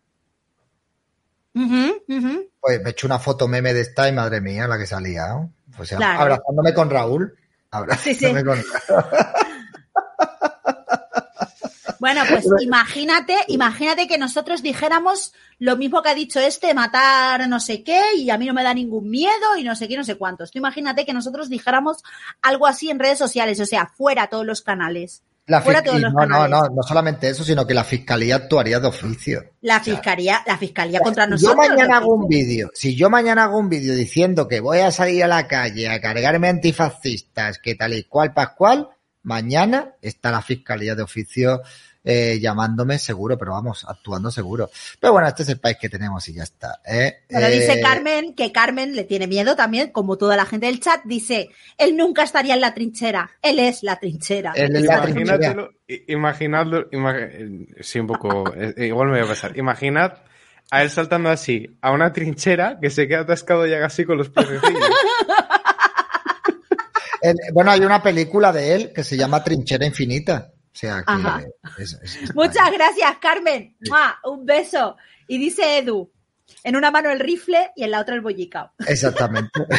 Ujú, ujú. Pues me echo una foto meme de esta y madre mía la que se ha liado. O sea, Claro. abrazándome con Raúl. Abrazándome Sí, sí. con Bueno, pues imagínate, imagínate que nosotros dijéramos lo mismo que ha dicho este, matar no sé qué, y a mí no me da ningún miedo, y no sé qué, no sé cuántos. Tú imagínate que nosotros dijéramos algo así en redes sociales, o sea, fuera todos los canales. La Fuera todos los no, no, canales. no, no solamente eso, sino que la fiscalía actuaría de oficio. La fiscalía, la fiscalía contra Si nosotros. yo mañana ¿no? hago un vídeo, si yo mañana hago un vídeo diciendo que voy a salir a la calle a cargarme antifascistas, que tal y cual, pascual, mañana está la fiscalía de oficio eh, llamándome seguro, pero vamos, actuando seguro. Pero bueno, este es el país que tenemos y ya está. ¿eh? Pero Eh, dice Carmen que Carmen le tiene miedo también, como toda la gente del chat. Dice, él nunca estaría en la trinchera. Él es la trinchera. Él es la trinchera. Imaginadlo, ima- eh, sí, un poco, eh, eh, igual me voy a pasar. Imaginad a él saltando así a una trinchera que se queda atascado ya casi con los pececillos. él- bueno, hay una película de él que se llama Trinchera Infinita. O sea, que Ajá. es- es- es- Muchas gracias, Carmen. ¡Mua! Un beso. Y dice Edu, en una mano el rifle y en la otra el bollicao. exactamente.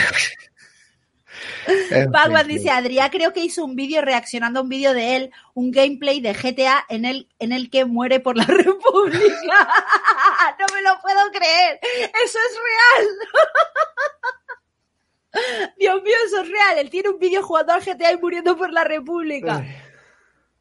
Fin, dice, Adrián creo que hizo un vídeo reaccionando a un vídeo de él, un gameplay de GTA en el, en el que muere por la República. no me lo puedo creer. Eso es real. Dios mío, eso es real. Él tiene un vídeo jugando al GTA y muriendo por la República.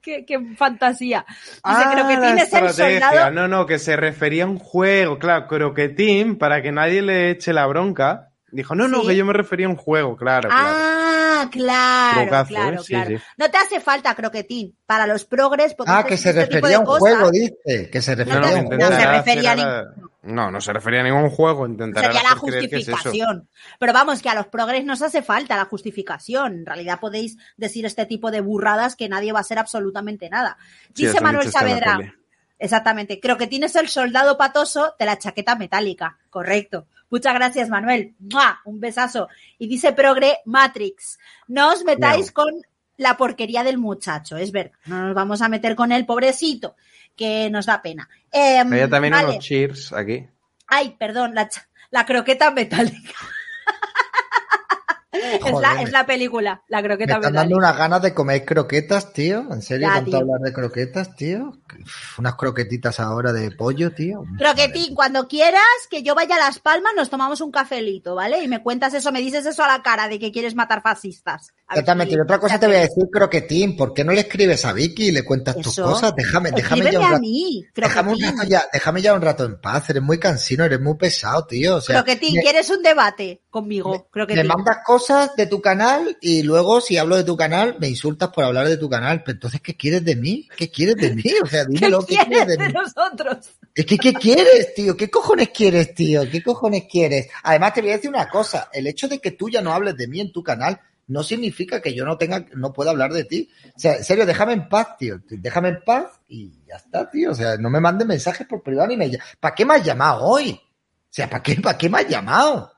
Qué, qué fantasía. Dice, creo que la tienes el soldado. No, no, que se refería a un juego, claro, croquetín, para que nadie le eche la bronca. Dijo, no, no, Sí. que yo me refería a un juego, claro. Ah, claro, Trucazo, claro, ¿eh? Claro. sí. No te hace falta croquetín. Para los progres, podemos Ah, que se este tipo refería a de un cosas. juego, dice. Que se No, refería no, a que un no juego. se intentará refería hacer a a No, no se refería a ningún juego, intentará Sería la hacer es justificación. Pero vamos, que a los progres no os hace falta la justificación. En realidad podéis decir este tipo de burradas que nadie va a ser absolutamente nada. Dice Manuel Saavedra. Exactamente. Creo que tienes el soldado patoso de la chaqueta metálica. Correcto. Muchas gracias, Manuel. ¡Mua! Un besazo. Y dice Progre Matrix. No os metáis con la porquería del muchacho. Es verdad. No nos vamos a meter con el pobrecito, que nos da pena. Em, Había también vale. unos cheers aquí. Ay, perdón, la, la croqueta metálica. es, la, es la película, la Me croqueta están dando unas ganas de comer croquetas, tío. ¿En serio? Ya, tanto tío. hablar de croquetas, tío? Uf, Unas croquetitas ahora de pollo, tío. Croquetín, cuando quieras que yo vaya a Las Palmas, nos tomamos un cafelito, ¿vale? Y me cuentas eso, me dices eso a la cara de que quieres matar fascistas. Exactamente. Y otra cosa te voy a decir, croquetín. ¿Por qué no le escribes a Vicky y le cuentas tus cosas? Déjame, déjame ya Escríbeme un a rato. mí, Déjame un croquetín. rato ya, déjame ya un rato en paz. Eres muy cansino, eres muy pesado, tío. O sea, Croquetín, me- ¿quieres un debate conmigo? Me Croquetín. mandas cosas de tu canal y luego si hablo de tu canal me insultas por hablar de tu canal. Pero entonces, ¿qué quieres de mí? ¿Qué quieres de mí? O sea, ¿Qué dímelo, ¿qué quieres quieres de de mí? nosotros? Es que, ¿qué quieres, tío? ¿Qué cojones quieres, tío? ¿Qué cojones quieres? Además, te voy a decir una cosa. El hecho de que tú ya no hables de mí en tu canal no significa que yo no tenga, no pueda hablar de ti. O sea, en serio, déjame en paz, tío. Déjame en paz y ya está, tío. O sea, no me mandes mensajes por privado ni me ¿Para qué me has llamado hoy? O sea, ¿para qué, para qué me has llamado?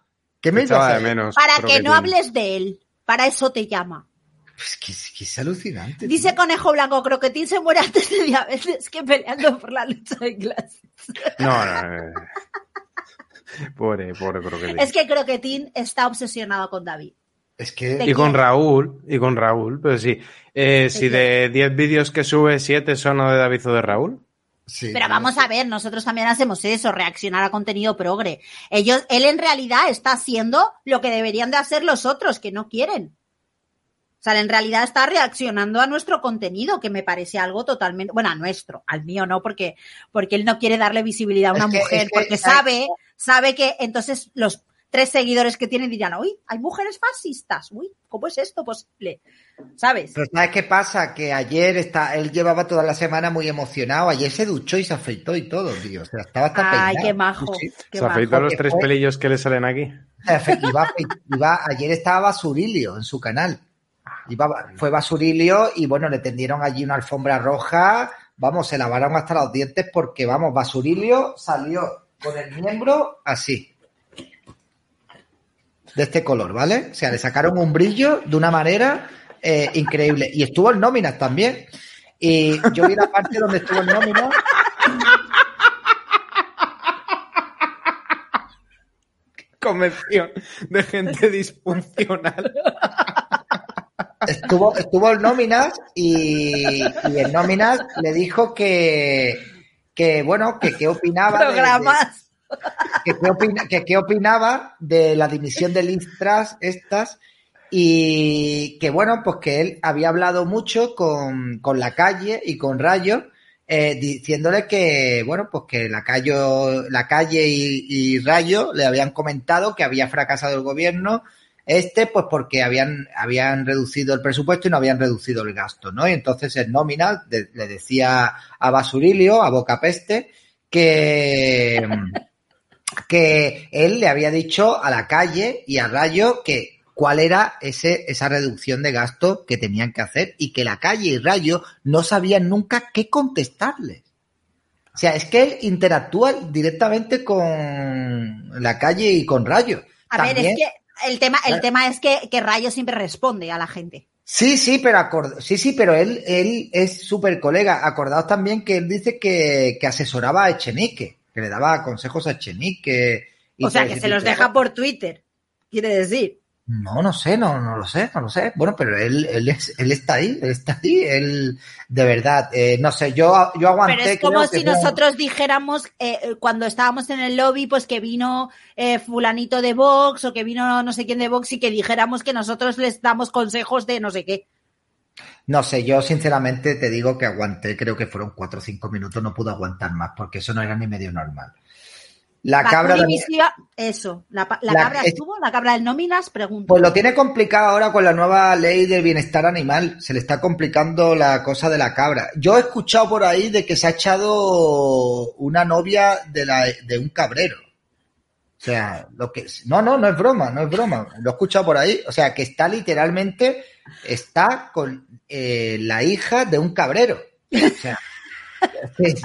¿Qué me echaba de menos. Para que no hables de él. Para eso te llama. Pues que, es- que es alucinante. Dice tío. Conejo Blanco, Croquetín se muere antes de diabetes que peleando por la lucha de clases. No, no, no, no. Pobre, pobre croquetín. Es que Croquetín está obsesionado con David. Es que Y con. Raúl, y con Raúl, pero sí. Eh, si de 10 vídeos que sube, 7 son o de David o de Raúl. Sí, Pero vamos a ver, nosotros también hacemos eso, reaccionar a contenido progre. Ellos, él en realidad está haciendo lo que deberían de hacer los otros, que no quieren. O sea, en realidad está reaccionando a nuestro contenido, que me parece algo totalmente, bueno, a nuestro, al mío no, porque, porque él no quiere darle visibilidad a Es una que- mujer, es que- porque sabe, sabe que entonces los tres seguidores que tienen dirían, uy, hay mujeres fascistas, uy, ¿cómo es esto posible? ¿Sabes? Pero ¿sabes qué pasa? Que ayer está, él llevaba toda la semana muy emocionado. Ayer se duchó y se afeitó y todo, tío. O sea, estaba hasta Ay, peinado. qué majo. Sí, sí. qué Se afeita majo. los tres fue- pelillos que le salen aquí. Iba, iba- ayer estaba Basurilio en su canal. Iba, fue Basurilio y bueno, le tendieron allí una alfombra roja. Vamos, se lavaron hasta los dientes porque, vamos, Basurilio salió con el miembro así. De este color, ¿vale? O sea, le sacaron un brillo de una manera eh, increíble. Y estuvo en nóminas también. Y yo vi la parte donde estuvo en nóminas. Convención de gente disfuncional. estuvo, estuvo en nóminas y, y en nóminas le dijo que, que bueno, que qué opinaba de- de, Programas. Que qué opinaba de la dimisión de Liz estas y que bueno, pues que él había hablado mucho con, con la calle y con Rayo eh, diciéndole que bueno, pues que la calle, la calle y, Rayo le habían comentado que había fracasado el gobierno Este, pues porque habían, habían reducido el presupuesto y no habían reducido el gasto, ¿no? Y entonces el nómina le decía a Basurilio, a Boca Peste, que, que él le había dicho a la calle y a Rayo que cuál era ese, esa reducción de gasto que tenían que hacer y que la calle y Rayo no sabían nunca qué contestarles. O sea, es que él interactúa directamente con la calle y con Rayo. A ver, es que el tema, el Claro. tema es que, que Rayo siempre responde a la gente. Sí, sí, pero acord- sí, sí, pero él, él es súper colega. Acordaos también que él dice que, que asesoraba a Echenique, que le daba consejos a Echenique. y O sea, que se los de deja por Twitter. Quiere decir. No, no sé, no, no lo sé, no lo sé. Bueno, pero él, él, es, él está ahí, él está ahí, él, de verdad, eh, no sé, yo, yo aguanté. Pero es como si nosotros dijéramos eh, eh, cuando estábamos en el lobby, pues que vino eh, fulanito de Vox o que vino no sé quién de Vox y que dijéramos que nosotros les damos consejos de no sé qué. No sé, yo sinceramente te digo que aguanté, creo que fueron cuatro o cinco minutos, no pude aguantar más, porque eso no era ni medio normal. La cabra de- eso, la, la La- cabra es- estuvo, la cabra del nóminas, pregunto. Pues lo tiene complicado ahora con la nueva ley del bienestar animal. Se le está complicando la cosa de la cabra. Yo he escuchado por ahí de que se ha echado una novia de, la, de un cabrero. O sea, lo que no, no, no es broma, no es broma. Lo he escuchado por ahí. O sea, que está literalmente, está con eh, la hija de un cabrero. O sea,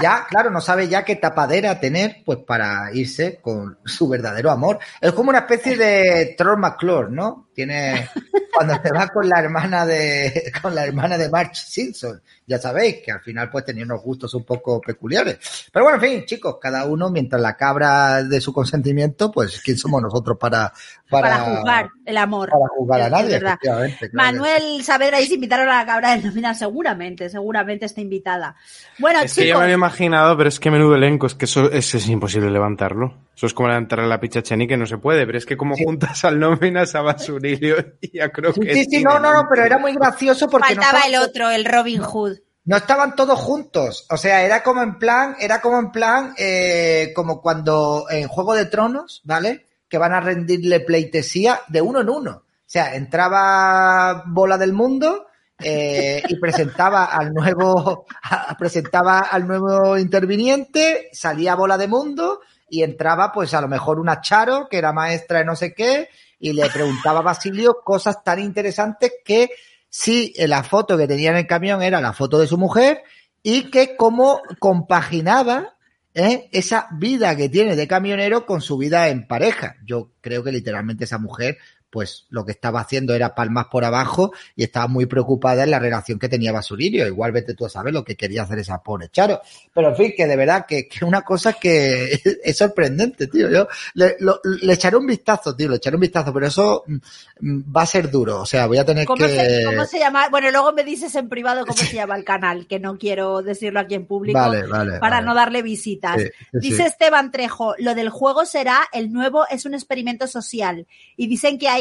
ya, claro, no sabe ya qué tapadera tener, pues para irse con su verdadero amor. Es como una especie de Troll McClure, ¿no? Tiene cuando te vas con la hermana de con la hermana de Marge Simpson. Ya sabéis que al final pues tenía unos gustos un poco peculiares. Pero bueno, en fin, chicos, cada uno mientras la cabra de su consentimiento, pues quién somos nosotros para para, para juzgar el amor. para juzgar a nadie, verdad. efectivamente. claro. Manuel Saavedra y se invitaron a la cabra del nóminas seguramente, seguramente está invitada. Bueno, Es que ya chicos, me lo he imaginado, pero es que menudo elenco, es que eso, eso es imposible levantarlo. Eso es como levantar a la picha Cheni que no se puede, pero es que como juntas al nóminas a Basurilio y a creo Sí, que sí, sí, no, no, no, pero era muy gracioso porque no faltaba el otro, el Robin Hood. No estaban todos juntos. O sea, era como en plan, era como en plan, eh, como cuando en Juego de Tronos, ¿vale? Que van a rendirle pleitesía de uno en uno. O sea, entraba Bola del Mundo eh, y presentaba al nuevo, presentaba al nuevo interviniente, salía Bola de Mundo y entraba, pues a lo mejor una Charo, que era maestra de no sé qué, y le preguntaba a Basilio cosas tan interesantes que si la foto que tenía en el camión era la foto de su mujer y que cómo compaginaba ¿eh? esa vida que tiene de camionero con su vida en pareja. Yo creo que literalmente esa mujer pues lo que estaba haciendo era palmas por abajo y estaba muy preocupada en la relación que tenía Basurilio. Igual vete tú a saber lo que quería hacer esa pobre Charo. Pero en fin, que de verdad que que una cosa que es sorprendente, tío. Yo le, lo- le echaré un vistazo, tío, le echaré un vistazo, pero eso mm, mm, va a ser duro. O sea, voy a tener ¿Cómo, que... se, cómo se llama? Bueno, luego me dices en privado cómo se llama el canal, que no quiero decirlo aquí en público Vale, vale, para vale. no darle visitas. Sí, sí, Dice sí. Esteban Trejo, lo del juego será el nuevo, es un experimento social. Y dicen que hay,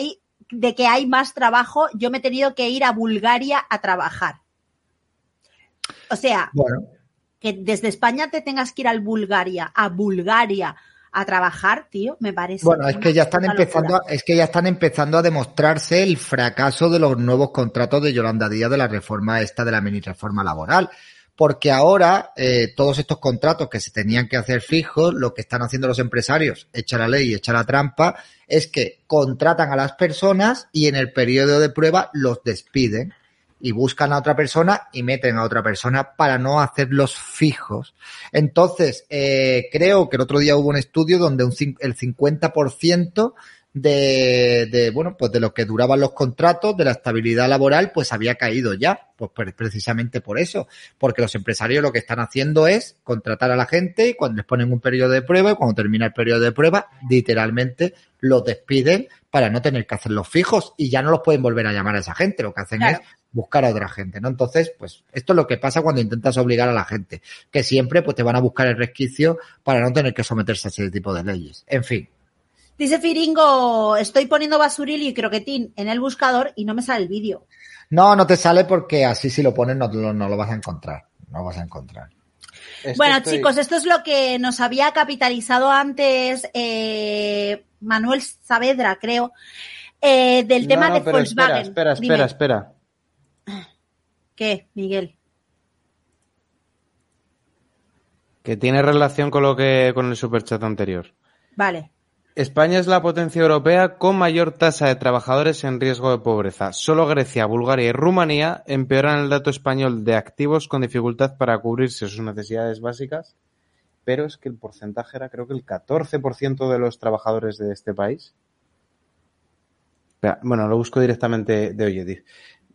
de que hay más trabajo, yo me he tenido que ir a Bulgaria a trabajar. O sea, Bueno, que desde España te tengas que ir al Bulgaria, a Bulgaria a trabajar, tío, me parece. Bueno, es que ya están empezando, locura. es que ya están empezando a demostrarse el fracaso de los nuevos contratos de Yolanda Díaz de la reforma esta de la mini reforma laboral. Porque ahora eh, todos estos contratos que se tenían que hacer fijos, lo que están haciendo los empresarios, echa la ley y echa la trampa, es que contratan a las personas y en el periodo de prueba los despiden y buscan a otra persona y meten a otra persona para no hacerlos fijos. Entonces, eh, creo que el otro día hubo un estudio donde un, el 50% de, de, bueno, pues de lo que duraban los contratos, de la estabilidad laboral, pues había caído ya. Pues pre- precisamente por eso. Porque los empresarios lo que están haciendo es contratar a la gente y cuando les ponen un periodo de prueba y cuando termina el periodo de prueba, literalmente los despiden para no tener que hacerlos fijos y ya no los pueden volver a llamar a esa gente. Lo que hacen Claro. es buscar a otra gente, ¿no? Entonces, pues esto es lo que pasa cuando intentas obligar a la gente, que siempre pues te van a buscar el resquicio para no tener que someterse a ese tipo de leyes. En fin. Dice Firingo, estoy poniendo basurilio y croquetín en el buscador y no me sale el vídeo. No, no te sale porque así si lo pones no, lo- no lo vas a encontrar. No lo vas a encontrar. Bueno, chicos, esto es lo que nos había capitalizado antes eh, Manuel Saavedra, creo. eh, del tema No, no, de pero Volkswagen. Espera, espera, Dime. espera, espera. ¿Qué, Miguel? Que tiene relación con lo que con el superchat anterior. Vale. España es la potencia europea con mayor tasa de trabajadores en riesgo de pobreza. Solo Grecia, Bulgaria y Rumanía empeoran el dato español de activos con dificultad para cubrirse sus necesidades básicas, pero es que el porcentaje era creo que el 14% de los trabajadores de este país. Bueno, lo busco directamente de Oyedi.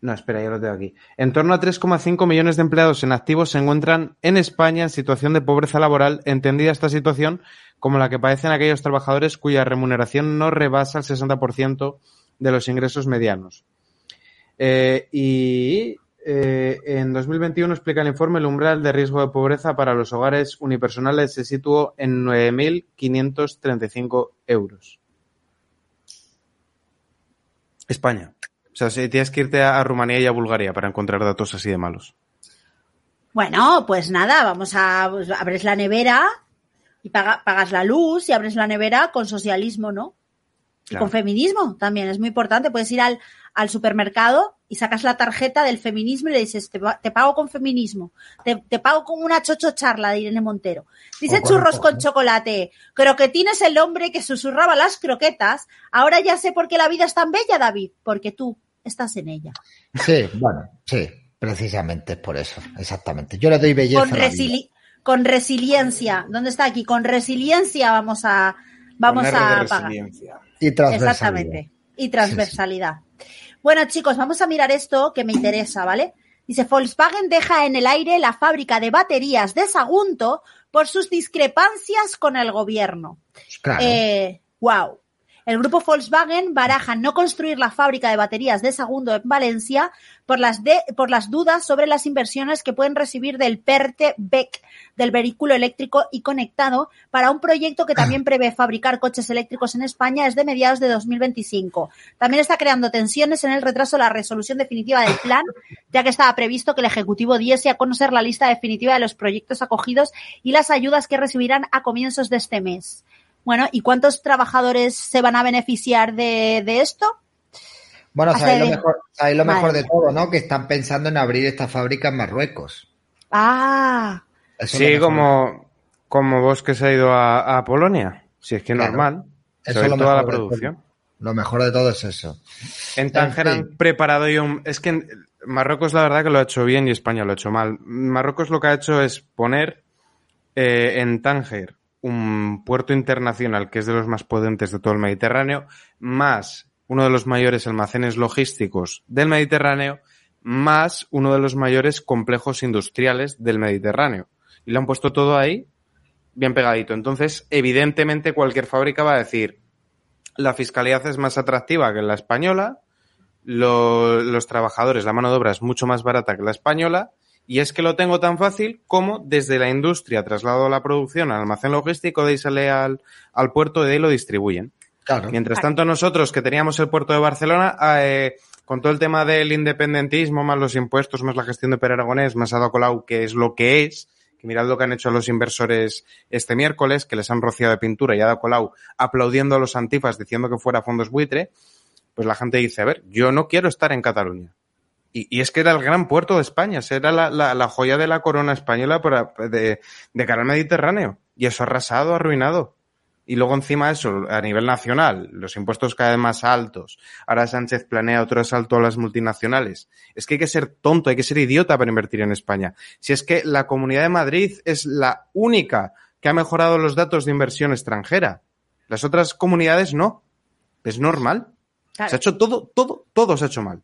No, espera, ya lo tengo aquí. En torno a 3,5 millones de empleados en activos se encuentran en España en situación de pobreza laboral, entendida esta situación como la que padecen aquellos trabajadores cuya remuneración no rebasa el 60% de los ingresos medianos. Eh, y eh, en 2021 explica el informe el umbral de riesgo de pobreza para los hogares unipersonales se situó en 9.535 euros. España. O sea, si tienes que irte a, a Rumanía y a Bulgaria para encontrar datos así de malos. Bueno, pues nada, vamos a. pues, abres la nevera y paga- pagas la luz y abres la nevera con socialismo, ¿no? Y con feminismo también, es muy importante. Puedes ir al, al supermercado y sacas la tarjeta del feminismo y le dices, te, pa- te pago con feminismo, te, te pago con una chocho charla de Irene Montero. Dice O con churros el con chocolate, croquetín es el hombre que susurraba las croquetas. Ahora ya sé por qué la vida es tan bella, David, porque tú estás en ella. Sí, bueno, sí, precisamente es por eso, exactamente. Yo le doy belleza con, resili- con resiliencia. ¿Dónde está aquí? Con resiliencia vamos a vamos a pagar. resiliencia. Y transversalidad. Exactamente. Y transversalidad. Bueno, chicos, vamos a mirar esto que me interesa, ¿vale? Dice, Volkswagen deja en el aire la fábrica de baterías de Sagunto por sus discrepancias con el gobierno. Claro. Eh, wow. El grupo Volkswagen baraja no construir la fábrica de baterías de Sagunto en Valencia por las, de- por las dudas sobre las inversiones que pueden recibir del PERTE BEC, del vehículo eléctrico y conectado, para un proyecto que también prevé fabricar coches eléctricos en España desde mediados de 2025. También está creando tensiones en el retraso de la resolución definitiva del plan, ya que estaba previsto que el Ejecutivo diese a conocer la lista definitiva de los proyectos acogidos y las ayudas que recibirán a comienzos de este mes. Bueno, ¿y cuántos trabajadores se van a beneficiar de, de esto? Bueno, sabéis lo, mejor, sabéis lo mejor de todo, ¿no? Que están pensando en abrir esta fábrica en Marruecos. Ah, Sí, como, como vos que se ha ido a, a Polonia. Si es que Claro. normal. Eso es lo toda la mejor de todo. producción. Lo mejor de todo es eso. En Tánger han preparado ya un... Es que Marruecos la verdad que lo ha hecho bien y España lo ha hecho mal. Marruecos lo que ha hecho es poner eh, en Tánger un puerto internacional que es de los más potentes de todo el Mediterráneo, más uno de los mayores almacenes logísticos del Mediterráneo, más uno de los mayores complejos industriales del Mediterráneo. Y lo han puesto todo ahí bien pegadito. Entonces, evidentemente, cualquier fábrica va a decir, la fiscalidad es más atractiva que la española, lo- los trabajadores, la mano de obra es mucho más barata que la española, y es que lo tengo tan fácil como desde la industria traslado la producción al almacén logístico, de ahí sale al, al puerto y de ahí lo distribuyen. Claro. Mientras tanto, nosotros que teníamos el puerto de Barcelona, eh, con todo el tema del independentismo, más los impuestos, más la gestión de Per Aragonés, más Ada Colau, que es lo que es, mirad lo que han hecho los inversores este miércoles, que les han rociado de pintura y Ada Colau aplaudiendo a los antifas diciendo que fuera fondos buitre, pues la gente dice, a ver, yo no quiero estar en Cataluña. Y, es que era el gran puerto de España, era la joya de la corona española para, de, de cara al Mediterráneo. Y eso arrasado, arruinado. Y luego encima de eso, a nivel nacional, los impuestos cada vez más altos. Ahora Sánchez planea otro asalto a las multinacionales. Es que hay que ser tonto, hay que ser idiota para invertir en España. Si es que la Comunidad de Madrid es la única que ha mejorado los datos de inversión extranjera. Las otras comunidades no. Es normal. claro. Se ha hecho todo, todo, todo se ha hecho mal.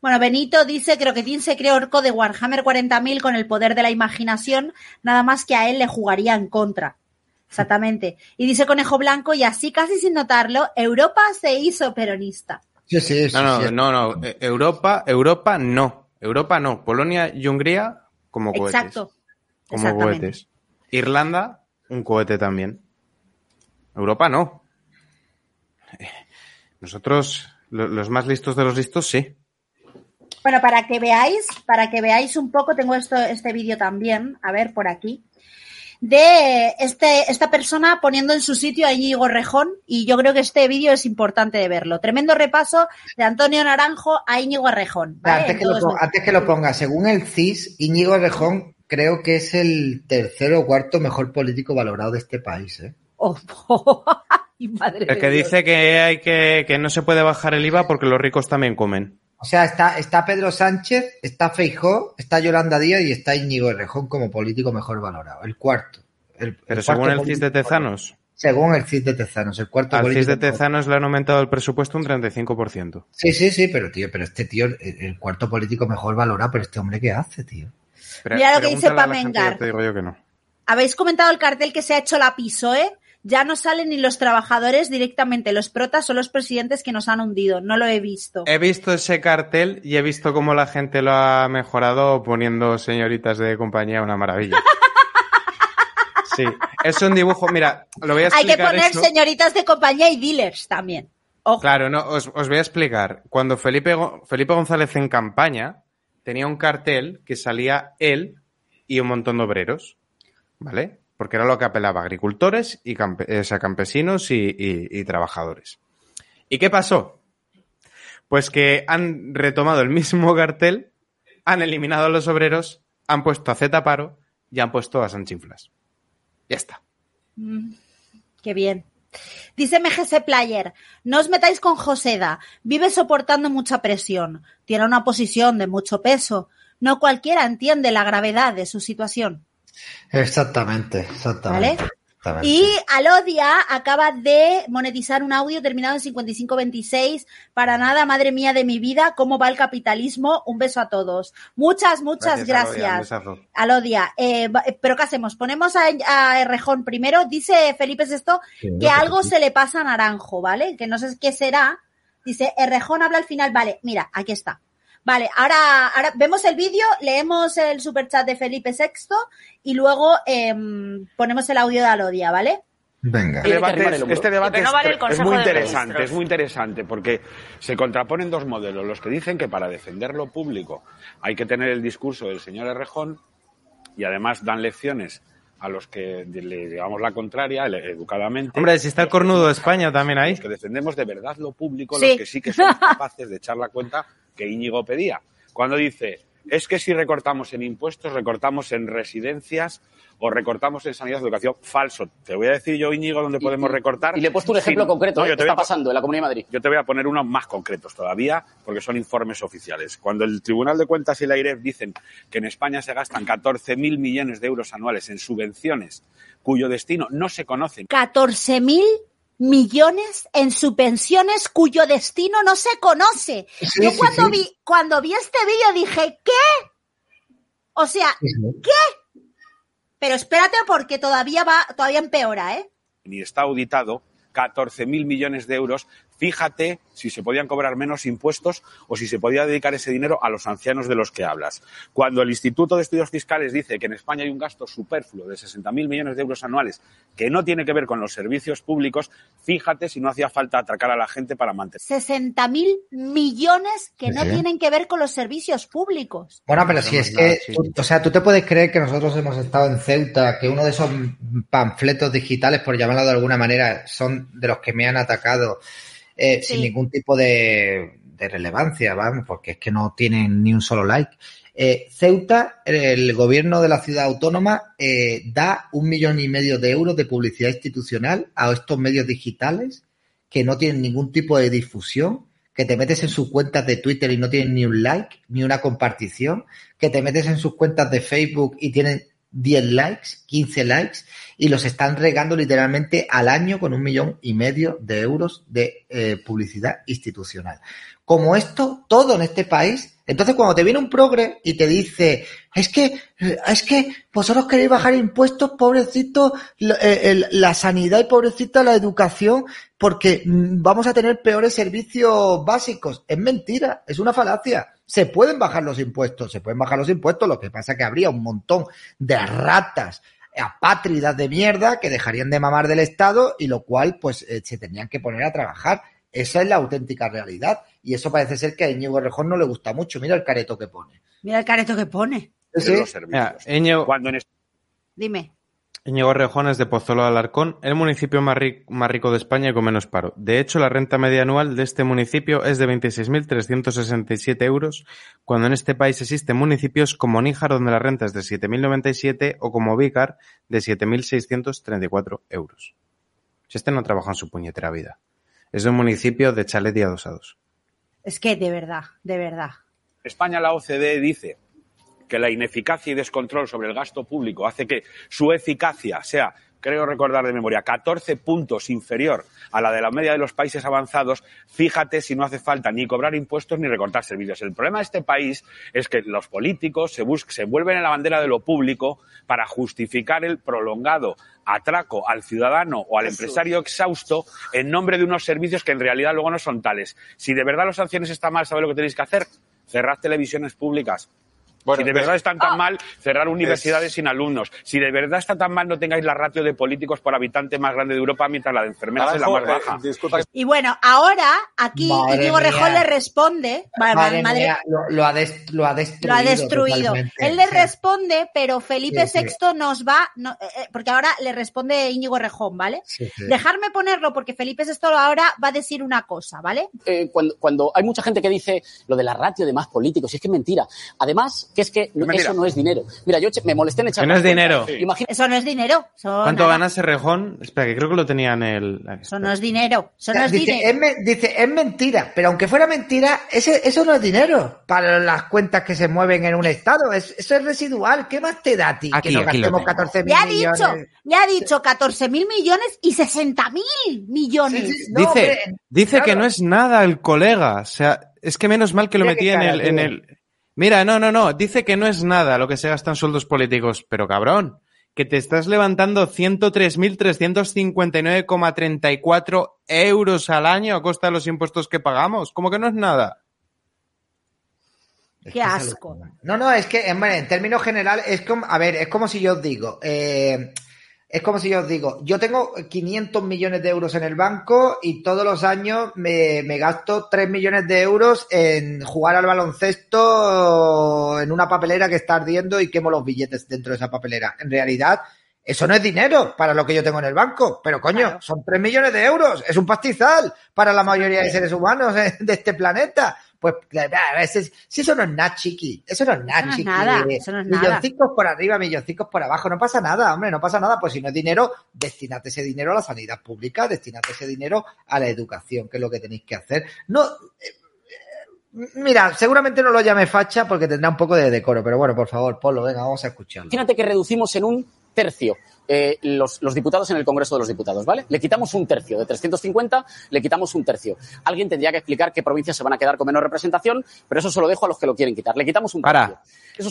Bueno, Benito dice, creo que Tim se creó orco de Warhammer 40.000 con el poder de la imaginación, nada más que a él le jugaría en contra. Exactamente. Y dice Conejo Blanco, y así casi sin notarlo, Europa se hizo peronista. Sí, sí, sí. No, no, sí. no, no. Eh, Europa, Europa no. Europa no. Polonia y Hungría como cohetes. Exacto. Como cohetes. Irlanda, un cohete también. Europa no. Eh, Nosotros, lo- los más listos de los listos, sí. Bueno, para que veáis, para que veáis un poco, tengo esto, este vídeo también, a ver, por aquí. De este, esta persona poniendo en su sitio a Íñigo Rejón y yo creo que este vídeo es importante de verlo. Tremendo repaso de Antonio Naranjo a Íñigo Rejón. ¿vale? Antes, que lo, ponga, antes que lo ponga, según el CIS, Íñigo Rejón creo que es el tercero o cuarto mejor político valorado de este país. ¿eh? Oh, madre El que Dios. dice que hay que, que no se puede bajar el IVA porque los ricos también comen. O sea, está, está Pedro Sánchez, está Feijó, está Yolanda Díaz y está Íñigo Rejón como político mejor valorado. El cuarto. El- el Pero cuarto según el CIS de Tezanos, Según el CIS de Tezanos, el cuarto al CIS de Tezanos le han aumentado el presupuesto un 35%. Sí, sí, sí, pero tío, pero este tío, el, el cuarto político mejor valorado, pero este hombre qué hace, tío. Pero Mira lo que dice Pamengar. te digo yo que no. Habéis comentado el cartel que se ha hecho la PISOE. Ya no salen ni los trabajadores directamente, los protas son los presidentes que nos han hundido. No lo he visto. He visto ese cartel y he visto cómo la gente lo ha mejorado poniendo señoritas de compañía, una maravilla. Sí, es un dibujo, mira, lo voy a Hay que explicar poner eso. señoritas de compañía y dealers también. Ojo. Claro, no, os, os voy a explicar. Cuando Felipe, Felipe González en campaña tenía un cartel que salía él y un montón de obreros, ¿vale? Porque era lo que apelaba a agricultores y sea, campesinos y trabajadores. ¿Y qué pasó? Pues que han retomado el mismo cartel, han eliminado a los obreros, han puesto a Z Paro y han puesto a Sanchinflas. Ya está. Mm, qué bien. Dice MGC Player, no os metáis con Joseda, vive soportando mucha presión, tiene una posición de mucho peso, no cualquiera entiende la gravedad de su situación. Exactamente, exactamente. ¿Vale? exactamente. Y Alodia acaba de monetizar un audio terminado en 5526. Para nada, madre mía de mi vida, ¿cómo va el capitalismo? Un beso a todos. Muchas, muchas Gracias, gracias. Alodia, eh, eh, pero ¿qué hacemos? Ponemos a, a Errejón primero. Dice Felipe Sí, que algo sí. se le pasa a Naranjo, ¿vale? Que no sé qué será. Dice, Errejón habla al final. Vale, mira, aquí está. Vale, ahora, ahora vemos el vídeo, leemos el superchat de Felipe Sexto y luego em, ponemos el audio de Alodia, ¿vale? Venga. Este debate, es, este debate no vale el es, Consejo muy interesante, es muy interesante porque se contraponen dos modelos. Los que dicen que para defender lo público hay que tener el discurso del señor Errejón y además dan lecciones a los que le llevamos la contraria, educadamente. Hombre, si está el cornudo de España también ahí. Los que defendemos de verdad lo público, Sí. los que sí que son capaces de echar la cuenta que Íñigo pedía. Cuando dice, es que si recortamos en impuestos, recortamos en residencias o recortamos en sanidad y educación. Falso. Te voy a decir yo, Íñigo, dónde podemos recortar. y le he puesto un ejemplo sin- concreto, No, ¿eh? yo te está voy a po- pasando en la Comunidad de Madrid. yo te voy a poner unos más concretos todavía, porque son informes oficiales. Cuando el Tribunal de Cuentas y la IREF dicen que en España se gastan 14.000 millones de euros anuales en subvenciones cuyo destino no se conoce 14 mil millones en subvenciones cuyo destino no se conoce. Sí, Yo sí, cuando sí. vi, cuando vi este vídeo dije, ¿qué? O sea, ¿qué? Pero espérate porque todavía va, todavía empeora, ¿eh? ni está auditado 14.000 millones de euros. Fíjate si se podían cobrar menos impuestos o si se podía dedicar ese dinero a los ancianos de los que hablas. Cuando el Instituto de Estudios Fiscales dice que en España hay un gasto superfluo de 60.000 millones de euros anuales que no tiene que ver con los servicios públicos, fíjate si no hacía falta atracar a la gente para mantener. 60 mil millones que no sí. tienen que ver con los servicios públicos. Bueno, pero si es que, tú- o sea, tú te puedes creer que nosotros hemos estado en Ceuta, que uno de esos panfletos digitales, por llamarlo de alguna manera, son de los que me han atacado eh, sin ningún tipo de, de relevancia, vamos, porque es que no tienen ni un solo like. Eh, Ceuta, el gobierno de la ciudad autónoma, eh, da un millón y medio de euros de publicidad institucional a estos medios digitales que no tienen ningún tipo de difusión, que te metes en sus cuentas de Twitter y no tienen ni un like, ni una compartición, que te metes en sus cuentas de Facebook y tienen 10 likes, 15 likes, y los están regando literalmente al año con un millón y medio de euros de eh, publicidad institucional. Como esto, todo en este país. Entonces, cuando te viene un progre y te dice, es que, eh, es que vosotros queréis bajar impuestos, pobrecito, la, eh, la sanidad y pobrecita la educación, porque mm, vamos a tener peores servicios básicos. Es mentira, es una falacia. Se pueden bajar los impuestos, se pueden bajar los impuestos, lo que pasa es que habría un montón de ratas apátridas de mierda que dejarían de mamar del Estado y lo cual pues eh, se tenían que poner a trabajar. Esa es la auténtica realidad y eso parece ser que a Íñigo Rejón no le gusta mucho. Mira el careto que pone. Mira el careto que pone. Sí. Cuando en Dime. Íñigo Rejón es de Pozuelo de Alarcón, el municipio más, ri- más rico de España y con menos paro. De hecho, la renta media anual de este municipio es de 26.367 euros, cuando en este país existen municipios como Níjar, donde la renta es de 7.097, o como Vícar, de 7.634 euros. Si este no trabaja en su puñetera vida. Es de un municipio de chalet y adosados. Es que de verdad, de verdad. España, la OCDE dice que la ineficacia y descontrol sobre el gasto público hace que su eficacia sea, creo recordar de memoria, 14 puntos inferior a la de la media de los países avanzados. Fíjate si no hace falta ni cobrar impuestos ni recortar servicios. El problema de este país es que los políticos se, se vuelven en la bandera de lo público para justificar el prolongado atraco al ciudadano o al empresario exhausto en nombre de unos servicios que en realidad luego no son tales. Si de verdad las sanciones están mal, ¿sabes lo que tenéis que hacer? Cerrad televisiones públicas. Bueno, si de verdad están tan Ah. mal, cerrar universidades sin alumnos. Si de verdad está tan mal, no tengáis la ratio de políticos por habitante más grande de Europa, mientras la de enfermeras es la más eh, baja. disculpa, Y bueno, ahora aquí mía. Rejón le responde. Madre, Madre madre- mía, lo, lo ha des- lo ha destruido. lo ha destruido. totalmente. Él le responde, pero Felipe Sí, sí. VI nos va, no, eh, eh, porque ahora le responde Íñigo Rejón, ¿vale? Sí, sí. Dejarme ponerlo porque Felipe VI ahora va a decir una cosa, ¿vale? eh, cuando, cuando hay mucha gente que dice lo de la ratio de más políticos, y es que es mentira. Además, que es que no- eso no es dinero. Mira, yo me molesté en echar no es dinero. Imagina- Eso no es dinero. Eso, ¿Cuánto nada. gana ese rejón? Espera, que creo que lo tenía en el... Eso no es dinero. Eso no es dice, dinero. es me- dice, es mentira, pero aunque fuera mentira, ese, eso no es dinero para las cuentas que se mueven en un estado. Es, eso es residual. ¿Qué más te da a ti? Aquí, que nos gastemos tengo. 14 mil Ya ha millones. dicho, ya ha dicho 14 mil millones y 60 mil millones. Sí, sí, no, dice hombre, dice claro. que no es nada el colega. O sea, es que menos mal que lo metí en el, en el... Mira, no, no, no. Dice que no es nada lo que se gasta en sueldos políticos. Pero cabrón, que te estás levantando 103.359,34 euros al año a costa de los impuestos que pagamos. ¿Cómo que no es nada? Qué asco. No, no, es que, hombre, en términos generales, es como, a ver, es como si yo os digo, eh, es como si yo os digo, yo tengo 500 millones de euros en el banco y todos los años me, me gasto 3 millones de euros en jugar al baloncesto en una papelera que está ardiendo y quemo los billetes dentro de esa papelera. En realidad, eso no es dinero para lo que yo tengo en el banco, pero coño, Claro. son 3 millones de euros, es un pastizal para la mayoría de seres humanos eh, de este planeta. Pues, a veces, si eso no es nada, chiqui, eso no es nada, Eso no es chiqui. nada, eso no es nada. Milloncicos por arriba, milloncicos por abajo, no pasa nada, hombre, no pasa nada. Pues si no es dinero, destinate ese dinero a la sanidad pública, destinate ese dinero a la educación, que es lo que tenéis que hacer. No, eh, mira, seguramente no lo llame facha porque tendrá un poco de decoro, pero bueno, por favor, Polo, venga, vamos a escucharlo. Imagínate que reducimos en un tercio eh, los, los diputados en el Congreso de los Diputados, ¿vale? Le quitamos un tercio, de 350 le quitamos un tercio. Alguien tendría que explicar qué provincias se van a quedar con menos representación, pero eso se lo dejo a los que lo quieren quitar. Le quitamos un tercio.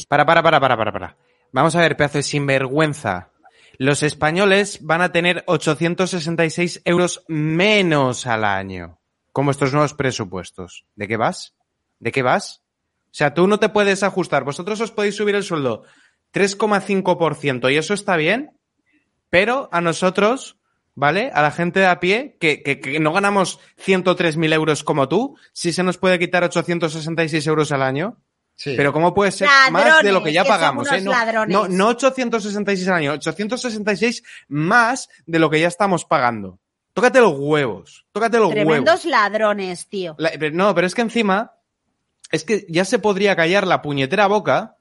Para. Para, para, para, para, para, para. Vamos a ver, pedazo de sinvergüenza. Los españoles van a tener 866 euros menos al año con vuestros nuevos presupuestos. ¿De qué vas? ¿De qué vas? O sea, tú no te puedes ajustar. Vosotros os podéis subir el sueldo 3,5% y eso está bien, pero a nosotros, ¿vale? A la gente de a pie, que, que, que no ganamos 103.000 euros como tú, sí se nos puede quitar 866 euros al año. Pero ¿cómo puede ser más de lo que ya que pagamos? eh? No, ladrones. no, no 866 al año, 866 más de lo que ya estamos pagando. Tócate los huevos, tócate los huevos. Tremendos ladrones, tío. La- pero no, pero es que encima, es que ya se podría callar la puñetera boca,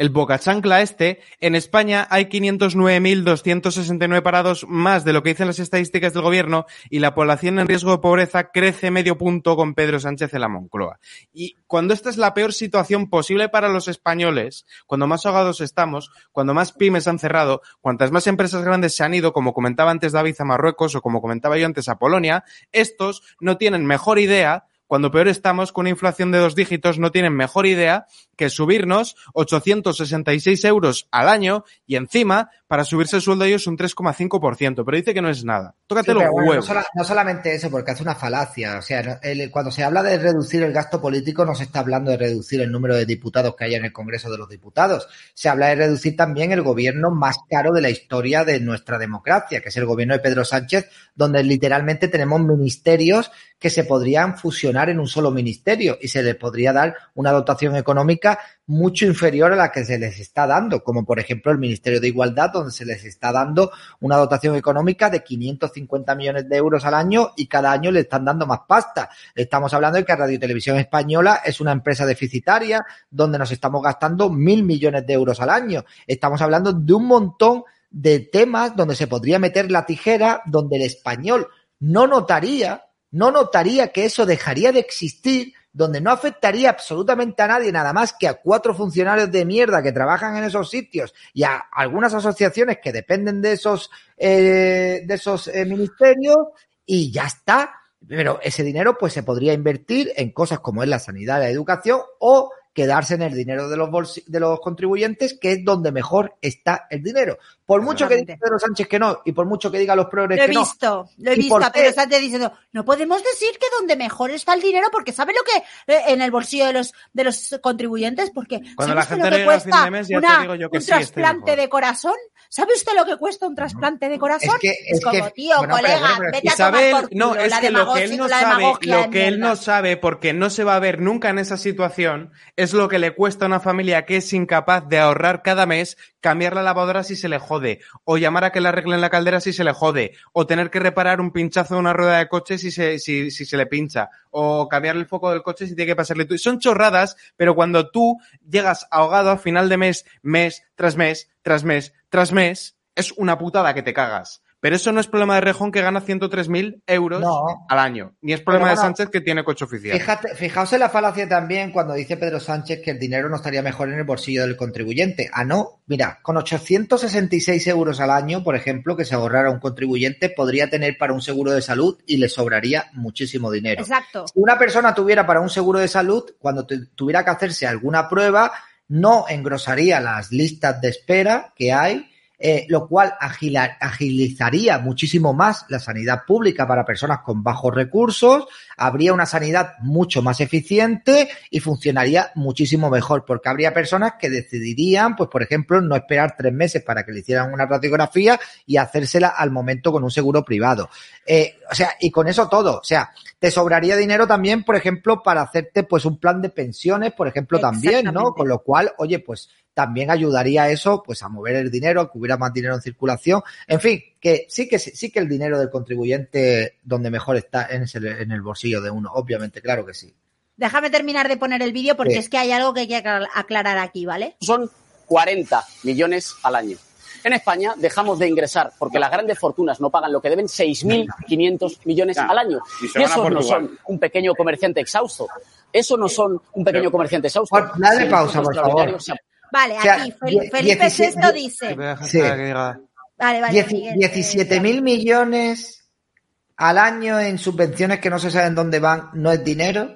el boca chancla este. En España hay 509.269 parados más de lo que dicen las estadísticas del gobierno y la población en riesgo de pobreza crece medio punto con Pedro Sánchez en la Moncloa. Y cuando esta es la peor situación posible para los españoles, cuando más ahogados estamos, cuando más pymes han cerrado, cuantas más empresas grandes se han ido, como comentaba antes David a Marruecos o como comentaba yo antes a Polonia, estos no tienen mejor idea cuando peor estamos con una inflación de dos dígitos, no tienen mejor idea que subirnos 866 euros al año y encima, para subirse el sueldo ellos un 3,5%. Pero dice que no es nada. Tócate Sí, los bueno, huevos. no, sola- no solamente eso, porque hace una falacia. O sea, el- cuando se habla de reducir el gasto político, no se está hablando de reducir el número de diputados que haya en el Congreso de los Diputados. Se habla de reducir también el gobierno más caro de la historia de nuestra democracia, que es el gobierno de Pedro Sánchez, donde literalmente tenemos ministerios que se podrían fusionar en un solo ministerio y se les podría dar una dotación económica mucho inferior a la que se les está dando, como por ejemplo el Ministerio de Igualdad, donde se les está dando una dotación económica de 550 millones de euros al año y cada año le están dando más pasta. Estamos hablando de que Radio Televisión Española es una empresa deficitaria donde nos estamos gastando mil millones de euros al año. Estamos hablando de un montón de temas donde se podría meter la tijera, donde el español no notaría, no notaría que eso dejaría de existir, donde no afectaría absolutamente a nadie, nada más que a cuatro funcionarios de mierda que trabajan en esos sitios y a algunas asociaciones que dependen de esos, eh, de esos eh, ministerios y ya está. Pero ese dinero pues se podría invertir en cosas como es la sanidad, la educación o quedarse en el dinero de los de los contribuyentes, que es donde mejor está el dinero. Por mucho que diga Pedro Sánchez que no, y por mucho que diga los progres Lo he que no. visto, lo he ¿Y visto a Pedro? Sánchez diciendo, no podemos decir que donde mejor está el dinero, porque ¿sabe lo que eh, en el bolsillo de los de los contribuyentes? Porque Cuando ¿sabe la usted gente lo que cuesta de mes, ya te una- digo yo que un sí, trasplante de corazón? ¿Sabe usted lo que cuesta un trasplante de corazón? Es que- es como, que- tío, bueno, colega, pero- vete a tomar por culo, no, es la que lo que él no sabe, lo que él no sabe, porque no se va a ver nunca en esa situación, es lo que le cuesta a una familia que es incapaz de ahorrar cada mes, cambiar la lavadora si se le jode, o llamar a que le arreglen la caldera si se le jode, o tener que reparar un pinchazo de una rueda de coche si se, si, si se le pincha, o cambiar el foco del coche si tiene que pasarle tú. Son chorradas, pero cuando tú llegas ahogado a final de mes, mes tras mes, tras mes, tras mes, es una putada que te cagas. Pero eso no es problema de Rejón que gana 103.000 euros No. al año. Ni es problema de Sánchez que tiene coche oficial. Fíjate, fijaos en la falacia también cuando dice Pedro Sánchez que el dinero no estaría mejor en el bolsillo del contribuyente. Ah, no. Mira, con 866 euros al año, por ejemplo, que se ahorrara un contribuyente, podría tener para un seguro de salud y le sobraría muchísimo dinero. Exacto. Si una persona tuviera para un seguro de salud, cuando tu- tuviera que hacerse alguna prueba, no engrosaría las listas de espera que hay, eh, lo cual agilizaría muchísimo más la sanidad pública para personas con bajos recursos, habría una sanidad mucho más eficiente y funcionaría muchísimo mejor, porque habría personas que decidirían, pues por ejemplo, no esperar tres meses para que le hicieran una radiografía y hacérsela al momento con un seguro privado. Eh, o sea, y con eso todo. O sea, te sobraría dinero también, por ejemplo, para hacerte pues un plan de pensiones, por ejemplo, también, ¿no? Con lo cual, oye, pues también ayudaría eso, pues a mover el dinero, a que hubiera más dinero en circulación. En fin, que sí que sí que el dinero del contribuyente donde mejor está en, ese- en el bolsillo de uno, obviamente, claro que sí. Déjame terminar de poner el vídeo porque Sí. es que hay algo que hay que aclar- aclarar aquí, ¿vale? Son 40 millones al año. En España dejamos de ingresar porque las grandes fortunas no pagan lo que deben 6.500 millones al año. Y esos no son un pequeño comerciante exhausto. Eso no son un pequeño comerciante exhausto. Dale pausa, por favor. Vale, O sea, aquí Felipe 17 VI dice. Sí. Vale, vale. Dieci- Miguel, 17 mil millones al año en subvenciones que no se saben dónde van, no es dinero.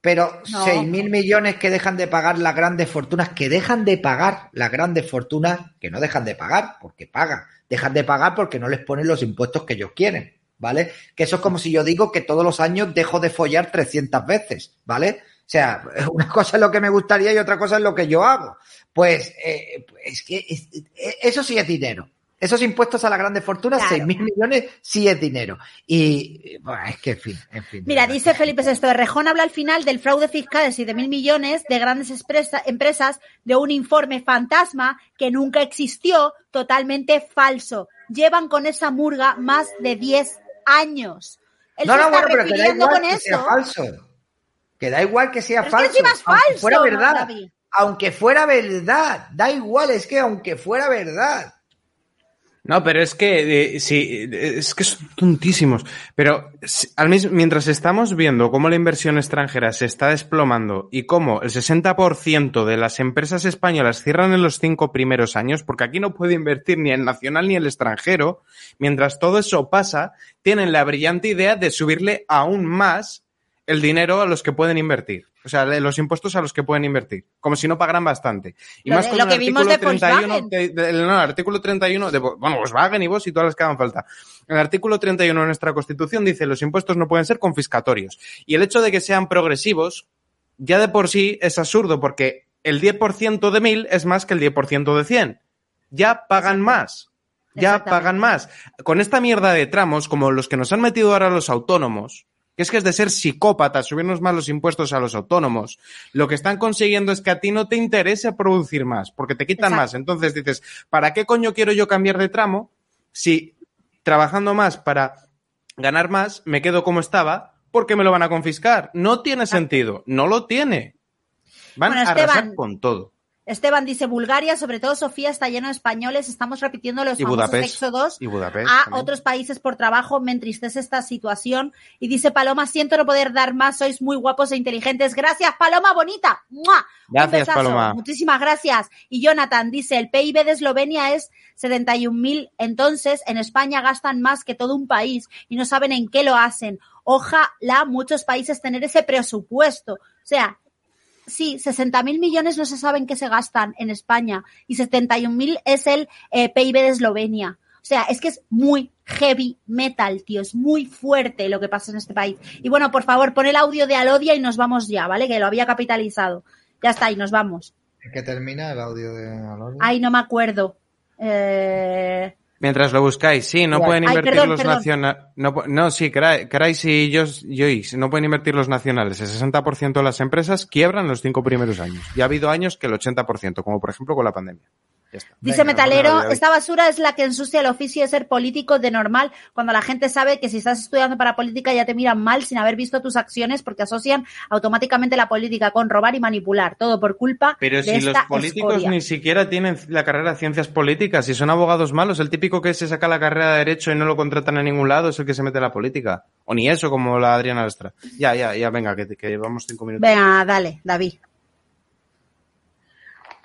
Pero No. 6 mil millones que dejan de pagar las grandes fortunas, que dejan de pagar las grandes fortunas, que no dejan de pagar, porque pagan. Dejan de pagar porque no les ponen los impuestos que ellos quieren, ¿vale? Que eso es como si yo digo que todos los años dejo de follar 300 veces, ¿vale? O sea, una cosa es lo que me gustaría y otra cosa es lo que yo hago. Pues eh, es que es- eso sí es dinero. Esos impuestos a las grandes fortunas, Claro. 6 mil millones, sí es dinero. Y bueno, es que, en fin, en fin. Mira, dice Felipe VI, Rejón habla al final del fraude fiscal de 7.000 millones de grandes expresa- empresas de un informe fantasma que nunca existió, totalmente falso. Llevan con esa murga más de 10 años. Él no, se no, está bueno, pero que da refiriendo igual con que sea eso. falso. Que da igual que sea Pero es que falso. es aunque fuera verdad. David. Aunque fuera verdad. Da igual, es que aunque fuera verdad. No, pero es que eh, sí, eh, es que son tontísimos. Pero si- al mismo, mientras estamos viendo cómo la inversión extranjera se está desplomando y cómo el 60% de las empresas españolas cierran en los cinco primeros años, porque aquí no puede invertir ni el nacional ni el extranjero, mientras todo eso pasa, tienen la brillante idea de subirle aún más el dinero a los que pueden invertir. O sea, los impuestos a los que pueden invertir. Como si no pagaran bastante. Y Lo más de- con lo el que vimos artículo de 31 Volkswagen. de- de- no, el artículo 31 de, bueno, Volkswagen y vos y todas las que hagan falta. El artículo 31 de nuestra Constitución dice los impuestos no pueden ser confiscatorios. Y el hecho de que sean progresivos, ya de por sí es absurdo, porque el 10% de 1000 es más que el 10% de 100. Ya pagan más. Ya pagan más. Con esta mierda de tramos, como los que nos han metido ahora los autónomos, que es que es de ser psicópatas, subirnos más los impuestos a los autónomos. Lo que están consiguiendo es que a ti no te interese producir más, porque te quitan Exacto. más. Entonces dices, ¿para qué coño quiero yo cambiar de tramo si trabajando más para ganar más me quedo como estaba? Porque me lo van a confiscar. No tiene sentido, no lo tiene. Van Bueno, a arrasar Esteban, con todo. Esteban dice, Bulgaria, sobre todo Sofía, está lleno de españoles. Estamos repitiendo los Y famosos Budapest. éxodos Y Budapest a también. otros países por trabajo. Me entristece esta situación. Y dice Paloma, siento no poder dar más. Sois muy guapos e inteligentes. Gracias, Paloma bonita. ¡Mua! Gracias. Paloma. Muchísimas gracias. Y Jonathan dice, el PIB de Eslovenia es 71.000. Entonces, en España gastan más que todo un país y no saben en qué lo hacen. Ojalá muchos países tener ese presupuesto. O sea, sí, 60.000 millones no se saben qué se gastan en España y 71.000 es el eh, PIB de Eslovenia. O sea, es que es muy heavy metal, tío. Es muy fuerte lo que pasa en este país. Y bueno, por favor, pon el audio de Alodia y nos vamos ya, ¿vale? Que lo había capitalizado. Ya está, y nos vamos. ¿En qué termina el audio de Alonso? Ay, no me acuerdo. Eh... Mientras lo buscáis, sí, no Ay, pueden invertir perdón, los nacionales. No, no, sí, Cra- Crais y Joyce no pueden invertir los nacionales. El 60% de las empresas quiebran los cinco primeros años. Ya ha habido años que el 80%, como por ejemplo con la pandemia. Dice Venga, Metalero, a esta basura es la que ensucia el oficio de ser político de normal, cuando la gente sabe que si estás estudiando para política ya te miran mal sin haber visto tus acciones porque asocian automáticamente la política con robar y manipular, todo por culpa Pero de si los políticos escoria. ni siquiera tienen la carrera de ciencias políticas, si son abogados malos, el típico que se saca la carrera de derecho y no lo contratan en ningún lado es el que se mete en la política. O ni eso, como la Adriana Vestra. Ya, ya, ya, venga, que, que llevamos cinco minutos. Venga, dale, David.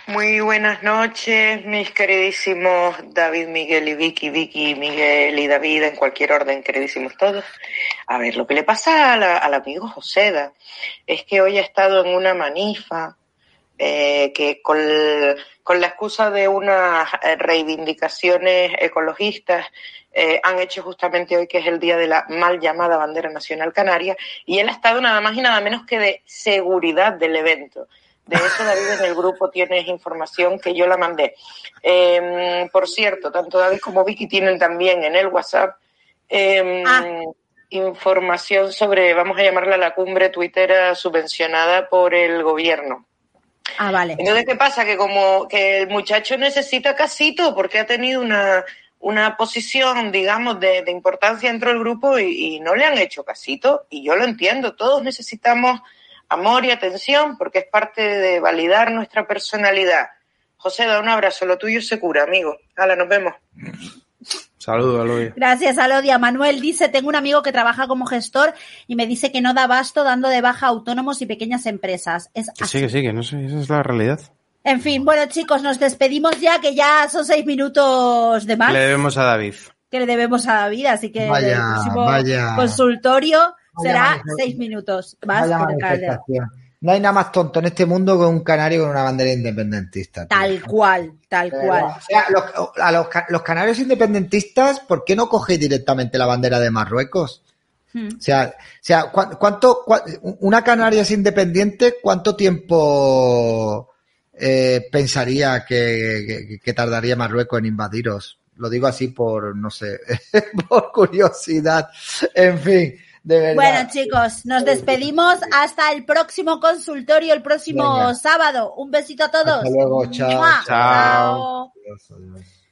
Muy buenas noches, mis queridísimos David, Miguel y Vicky, Vicky, Miguel y David, en cualquier orden, queridísimos todos. A ver, lo que le pasa al amigo Joseda es que hoy ha estado en una manifa eh, que con, con la excusa de unas eh, reivindicaciones ecologistas eh, han hecho justamente hoy que es el día de la mal llamada bandera nacional canaria y él ha estado nada más y nada menos que de seguridad del evento. De eso, David, en el grupo tienes información que yo la mandé. Eh, por cierto, tanto David como Vicky tienen también en el WhatsApp eh, información sobre, vamos a llamarla la cumbre tuitera subvencionada por el gobierno. Ah, vale. Entonces, ¿qué pasa? Que como que el muchacho necesita casito porque ha tenido una, una posición, digamos, de, de importancia dentro del grupo y, y no le han hecho casito. Y yo lo entiendo, todos necesitamos amor y atención porque es parte de validar nuestra personalidad. José, da un abrazo, lo tuyo se cura, amigo. Hala, nos vemos. Saludos, Aloy. Gracias, Alodia. Manuel dice, tengo un amigo que trabaja como gestor y me dice que no da abasto dando de baja a autónomos y pequeñas empresas. Es Que sí, que sí, que no sé, esa es la realidad. En fin, bueno chicos, nos despedimos ya, que ya son seis minutos de más Le debemos a David. que le debemos a David, así que Vaya, el próximo vaya. consultorio será seis minutos. Manifestación. No hay nada más tonto en este mundo que un canario con una bandera independentista. tío. Tal cual, tal Pero, cual. o sea, los, a los, ca- los canarios independentistas, ¿por qué no cogéis directamente la bandera de Marruecos? Hmm. O sea, o sea ¿cuán- ¿cuánto, cua- una Canarias independiente, cuánto tiempo eh, pensaría que, que- que tardaría Marruecos en invadiros? Lo digo así por, no sé, por curiosidad. En fin, de verdad. Bueno chicos, nos despedimos hasta el próximo consultorio, el próximo Venga. sábado. Un besito a todos. Hasta luego, chao. ¡Mua! Chao. Adiós, adiós.